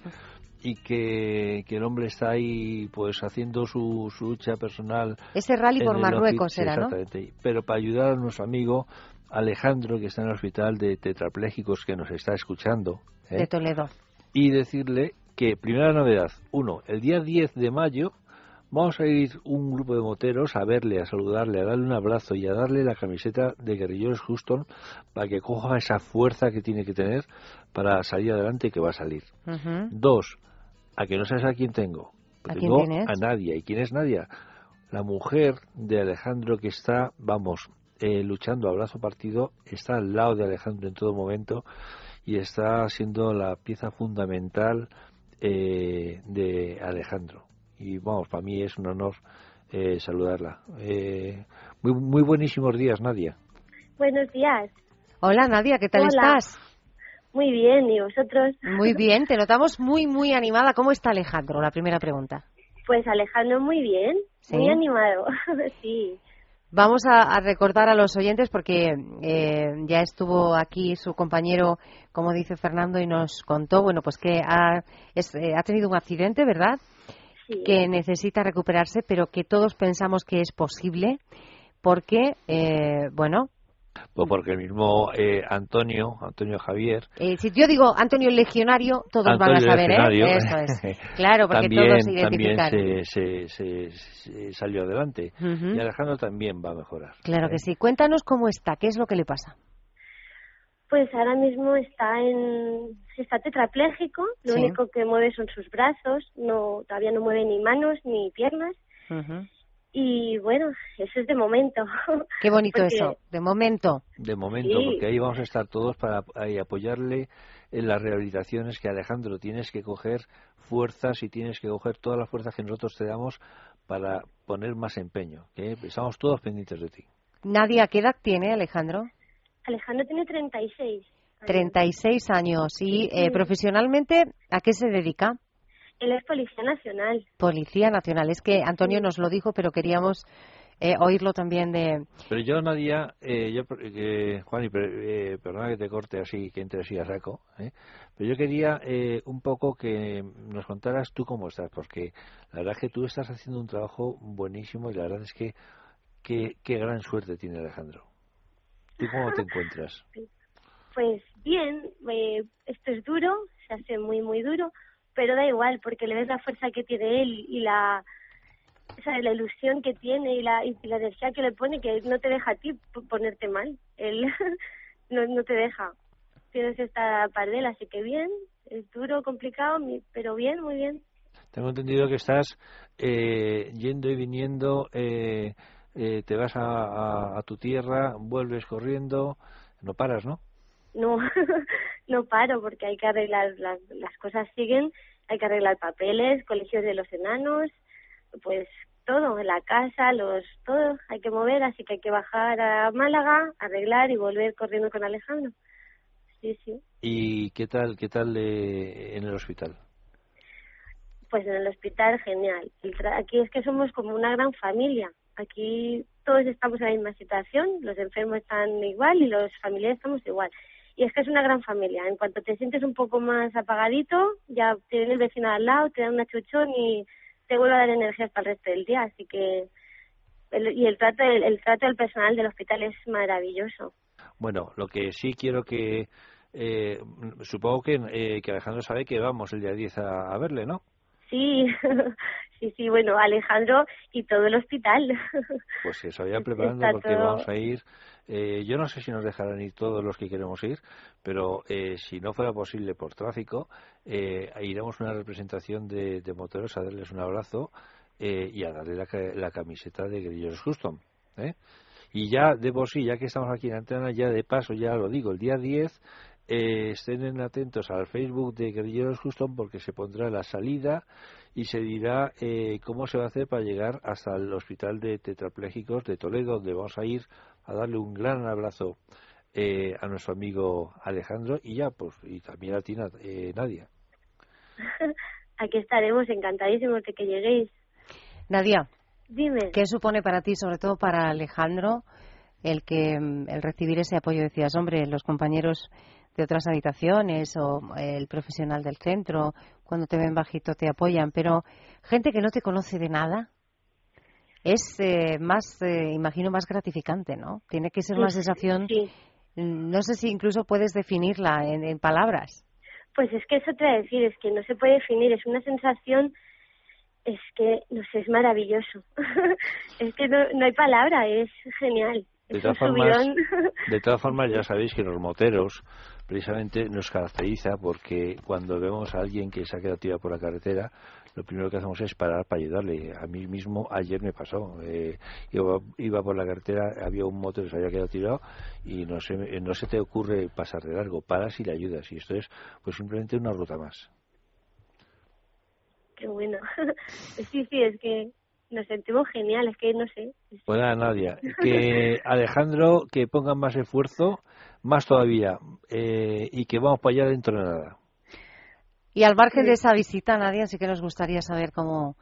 y que, que el hombre está ahí pues haciendo su, su lucha personal. Ese rally por Marruecos era, ¿no? exactamente. Pero para ayudar a nuestro amigo Alejandro, que está en el hospital de tetraplégicos, que nos está escuchando. ¿eh? De Toledo. y decirle que, primera novedad, uno, el día 10 de mayo vamos a ir un grupo de moteros a verle, a saludarle, a darle un abrazo y a darle la camiseta de Guerrilleros Houston para que coja esa fuerza que tiene que tener para salir adelante y que va a salir. Dos, a que no sabes a quién tengo. ¿A quién tienes? a Nadia. ¿Y quién es Nadia? La mujer de Alejandro que está, vamos, eh, luchando a brazo partido, está al lado de Alejandro en todo momento y está siendo la pieza fundamental eh, de Alejandro. Y vamos, para mí es un honor eh, saludarla. Eh, muy, muy buenísimos días, Nadia. Buenos días. Hola Nadia, ¿qué tal Hola. estás? Muy bien, ¿y vosotros? Muy bien, te notamos muy, muy animada. ¿Cómo está Alejandro? La primera pregunta. Pues Alejandro muy bien, ¿Sí? muy animado, [laughs] sí. Vamos a, a recordar a los oyentes porque eh, ya estuvo aquí su compañero, como dice Fernando, y nos contó, bueno, pues que ha, es- eh, ha tenido un accidente, ¿verdad? Sí. Que necesita recuperarse, pero que todos pensamos que es posible porque, eh, bueno, Pues porque el mismo eh, Antonio, Antonio Javier, eh, si yo digo Antonio Legionario, todos van a saber, Legionario, ¿eh? Eso es. [laughs] Claro, porque también, todos también identifican. se, se, se- se salió adelante. Y Alejandro también va a mejorar. Claro que sí. Cuéntanos cómo está, qué es lo que le pasa. Pues ahora mismo está en está tetrapléjico, lo Sí. único que mueve son sus brazos, no todavía no mueve ni manos ni piernas y bueno, eso es de momento. [laughs] Qué bonito Porque- eso, de momento. De momento, Sí. porque ahí vamos a estar todos para ahí apoyarle en las rehabilitaciones que Alejandro tienes que coger fuerzas y tienes que coger todas las fuerzas que nosotros te damos para poner más empeño. que Estamos todos pendientes de ti. Nadia, ¿qué edad tiene Alejandro? Alejandro tiene 36. 36 años. ¿Y eh, profesionalmente a qué se dedica? Él es policía nacional. Policía Nacional. Es que Antonio nos lo dijo, pero queríamos eh, oírlo también de... Pero yo, Nadia, eh, yo, eh, Juan, y per- eh, perdona que te corte así, que entre así a saco, ¿eh? pero yo quería eh, un poco que nos contaras tú cómo estás, porque la verdad es que tú estás haciendo un trabajo buenísimo y la verdad es que qué, qué gran suerte tiene Alejandro. ¿Tú cómo te [laughs] encuentras? Pues bien, eh, esto es duro, se hace muy, muy duro, pero da igual, porque le ves la fuerza que tiene él y la, o sea, la ilusión que tiene y la, y la energía que le pone, que no te deja a ti ponerte mal. Él [laughs] no, no te deja. Tienes esta para él, así que bien, es duro, complicado, pero bien, muy bien. Tengo entendido que estás eh, yendo y viniendo, eh, eh, te vas a, a- a tu tierra, vuelves corriendo, no paras, ¿no? no [laughs] no paro porque hay que arreglar las, las cosas siguen hay que arreglar papeles colegios de los enanos pues todo la casa los todo hay que mover así que hay que bajar a Málaga arreglar y volver corriendo con Alejandro. Sí sí. ¿Y qué tal, qué tal eh, en el hospital? pues en el hospital genial. El tra- aquí es que somos como una gran familia. Aquí todos estamos en la misma situación los enfermos están igual y los familiares estamos igual y es que es una gran familia. En cuanto te sientes un poco más apagadito ya te viene el vecino al lado te da una chuchón y te vuelve a dar energías para el resto del día. Así que el- y el trato el, el trato del personal del hospital es maravilloso. Bueno, lo que sí quiero que... eh, supongo que, eh, que Alejandro sabe que vamos el día 10 a, a verle, ¿no? Sí [laughs] sí sí bueno Alejandro y todo el hospital [laughs] Pues se vayan preparando Está porque todo- vamos a ir. eh, yo no sé si nos dejarán ir todos los que queremos ir, pero eh, si no fuera posible por tráfico, eh, iremos una representación de, de moteros a darles un abrazo eh, y a darle la, la camiseta de Grillos Custom. ¿eh? Y ya de por sí, ya que estamos aquí en Antena, ya de paso, ya lo digo, el día 10 eh, estén atentos al Facebook de Guerrilleros Custom porque se pondrá la salida y se dirá eh, cómo se va a hacer para llegar hasta el Hospital de Tetrapléjicos de Toledo, donde vamos a ir a darle un gran abrazo eh, a nuestro amigo Alejandro y ya, pues, y también a ti, eh, Nadia. [laughs] aquí estaremos encantadísimos de que lleguéis Nadia, dime ¿qué supone para ti, sobre todo para Alejandro, el que mm, el recibir ese apoyo? Decías, hombre, los compañeros de otras habitaciones o el profesional del centro, cuando te ven bajito te apoyan, pero gente que no te conoce de nada, es eh, más, eh, imagino, más gratificante, ¿no? Tiene que ser una Sí, sensación, sí. no sé si incluso puedes definirla en, en palabras. Pues es que eso te voy a decir, es que no se puede definir, es una sensación, es que, no sé, es maravilloso. [laughs] es que no, no hay palabra, es genial. De Es todas formas, [laughs] de todas formas, ya sabéis que los moteros precisamente nos caracteriza porque cuando vemos a alguien que se ha quedado tirado por la carretera, lo primero que hacemos es parar para ayudarle. A mí mismo ayer me pasó. eh, iba, iba por la carretera, había un motor que se había quedado tirado y no se, no se te ocurre pasar de largo. Paras y le ayudas. Y esto es pues simplemente una ruta más. Qué bueno. [laughs] sí, sí, es que nos sentimos genial, es que no sé. Pues nada, Nadia, que Alejandro que ponga más esfuerzo, más todavía, eh, y que vamos para allá dentro de nada. Y al margen de esa visita, Nadia, sí que nos gustaría saber cómo,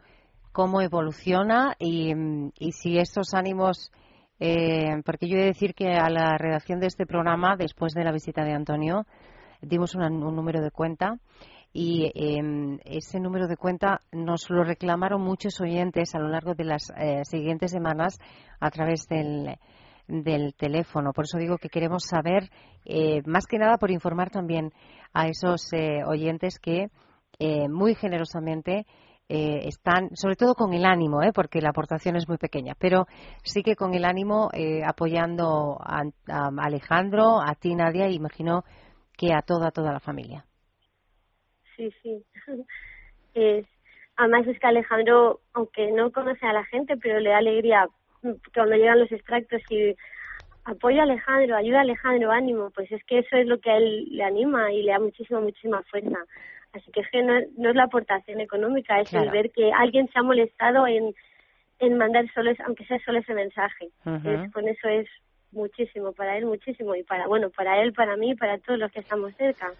cómo evoluciona y, y si estos ánimos, eh, porque yo he de decir que a la redacción de este programa, después de la visita de Antonio, dimos una- un número de cuenta y eh, ese número de cuenta nos lo reclamaron muchos oyentes a lo largo de las eh, siguientes semanas a través del, del teléfono. Por eso digo que queremos saber, eh, más que nada por informar también a esos eh, oyentes que eh, muy generosamente eh, están, sobre todo con el ánimo, ¿eh? porque la aportación es muy pequeña, pero sí que con el ánimo eh, apoyando a, Alejandro, a ti, Nadia, y imagino que a toda, toda la familia. Sí, sí. [laughs] Es, además es que Alejandro, aunque no conoce a la gente, pero le da alegría cuando llegan los extractos y apoya a Alejandro, ayuda a Alejandro, ánimo, pues es que eso es lo que a él le anima y le da muchísima, muchísima fuerza. Así que es que no, no es la aportación económica, es el ver que alguien se ha molestado en, en mandar solo, aunque sea solo ese mensaje. Es- con eso es muchísimo para él, muchísimo y para, bueno, para él, para mí, para todos los que estamos cerca.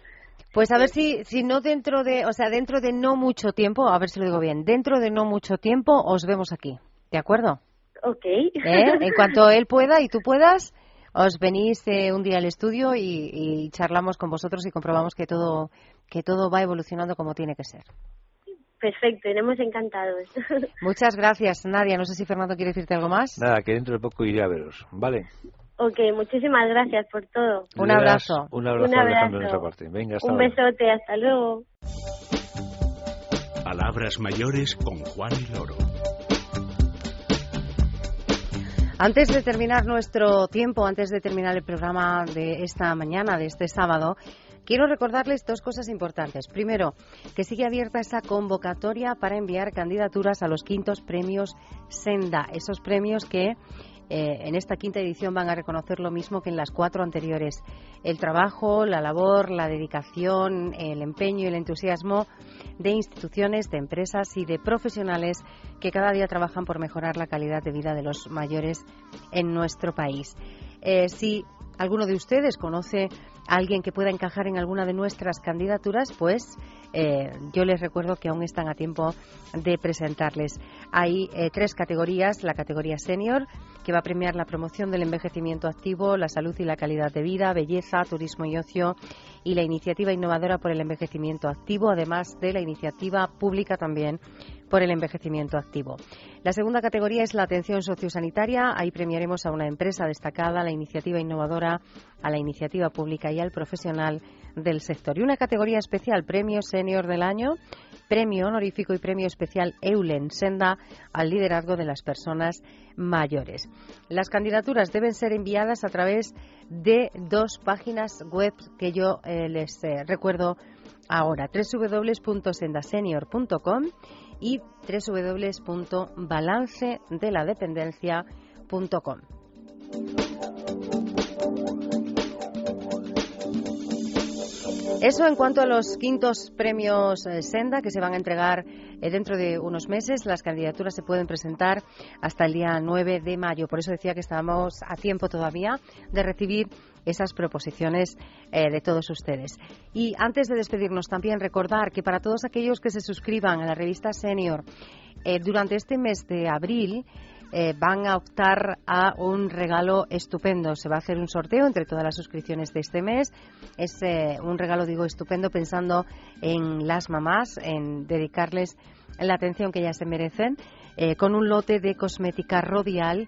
Pues a ver si, si no dentro de, o sea, dentro de no mucho tiempo, a ver si lo digo bien, dentro de no mucho tiempo os vemos aquí, ¿de acuerdo? Ok. ¿Eh? En cuanto [laughs] él pueda y tú puedas, os venís eh, un día al estudio y, y charlamos con vosotros y comprobamos que todo, que todo va evolucionando como tiene que ser. Perfecto, iremos encantados. [laughs] Muchas gracias, Nadia. No sé si Fernando quiere decirte algo más. Nada, que dentro de poco iré a veros, ¿vale? Ok, muchísimas gracias por todo. Un abrazo. Un abrazo, Un Alejandro, abrazo. de nuestra parte. Venga, hasta Un ahora. besote, hasta luego. Palabras mayores con Juan y Loro. Antes de terminar nuestro tiempo, antes de terminar el programa de esta mañana, de este sábado, quiero recordarles dos cosas importantes. Primero, que sigue abierta esa convocatoria para enviar candidaturas a los quintos premios Senda, esos premios que eh, en esta quinta edición van a reconocer lo mismo que en las cuatro anteriores. El trabajo, la labor, la dedicación, el empeño y el entusiasmo de instituciones, de empresas y de profesionales que cada día trabajan por mejorar la calidad de vida de los mayores en nuestro país. Eh, si alguno de ustedes conoce a alguien que pueda encajar en alguna de nuestras candidaturas, pues eh, yo les recuerdo que aún están a tiempo de presentarles. Hay tres categorías. La categoría senior, que va a premiar la promoción del envejecimiento activo, la salud y la calidad de vida, belleza, turismo y ocio, y la iniciativa innovadora por el envejecimiento activo, además de la iniciativa pública también por el envejecimiento activo. La segunda categoría es la atención sociosanitaria. Ahí premiaremos a una empresa destacada, a la iniciativa innovadora, a la iniciativa pública y al profesional del sector. Y una categoría especial, premio senior del año, premio honorífico y premio especial Eulen, senda al liderazgo de las personas mayores. Las candidaturas deben ser enviadas a través de dos páginas web que yo eh, les eh, recuerdo ahora, www.sendasenior.com y www.balancedeladependencia.com. Eso en cuanto a los quintos premios eh, Senda que se van a entregar eh, dentro de unos meses. Las candidaturas se pueden presentar hasta el día 9 de mayo. Por eso decía que estábamos a tiempo todavía de recibir esas proposiciones eh, de todos ustedes. Y antes de despedirnos, también recordar que para todos aquellos que se suscriban a la revista Senior durante este mes de abril, eh, van a optar a un regalo estupendo. Se va a hacer un sorteo entre todas las suscripciones de este mes. Es eh, un regalo, digo, estupendo pensando en las mamás, en dedicarles la atención que ellas se merecen, eh, con un lote de cosmética rodial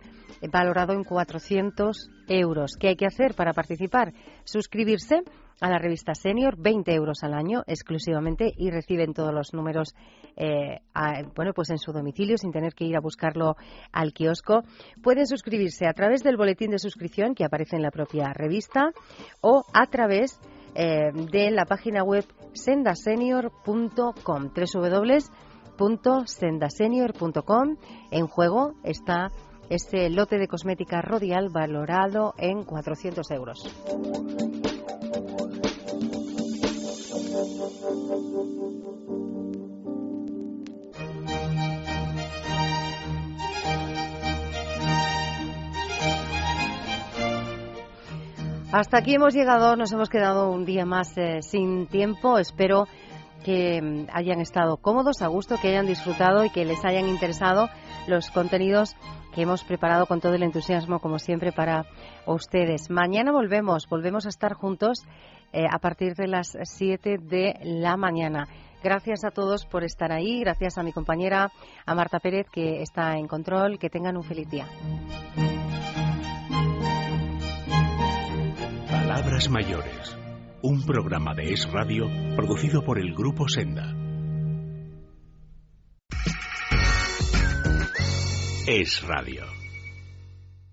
valorado en 400 euros. ¿Qué hay que hacer para participar? Suscribirse a la revista Senior, 20 euros al año exclusivamente y reciben todos los números eh, a- bueno, pues en su domicilio sin tener que ir a buscarlo al kiosco. Pueden suscribirse a través del boletín de suscripción que aparece en la propia revista o a través eh, de la página web sendasenior.com www.sendasenior.com En juego está este lote de cosmética rodial valorado en 400 euros. Hasta aquí hemos llegado, nos hemos quedado un día más eh, sin tiempo. Espero que mm, hayan estado cómodos, a gusto, que hayan disfrutado y que les hayan interesado los contenidos que hemos preparado con todo el entusiasmo, como siempre, para ustedes. Mañana volvemos, volvemos a estar juntos eh, a partir de las 7 de la mañana. Gracias a todos por estar ahí, gracias a mi compañera, a Marta Pérez, que está en control. Que tengan un feliz día. Palabras mayores. Un programa de Es Radio producido por el Grupo Senda. Es Radio.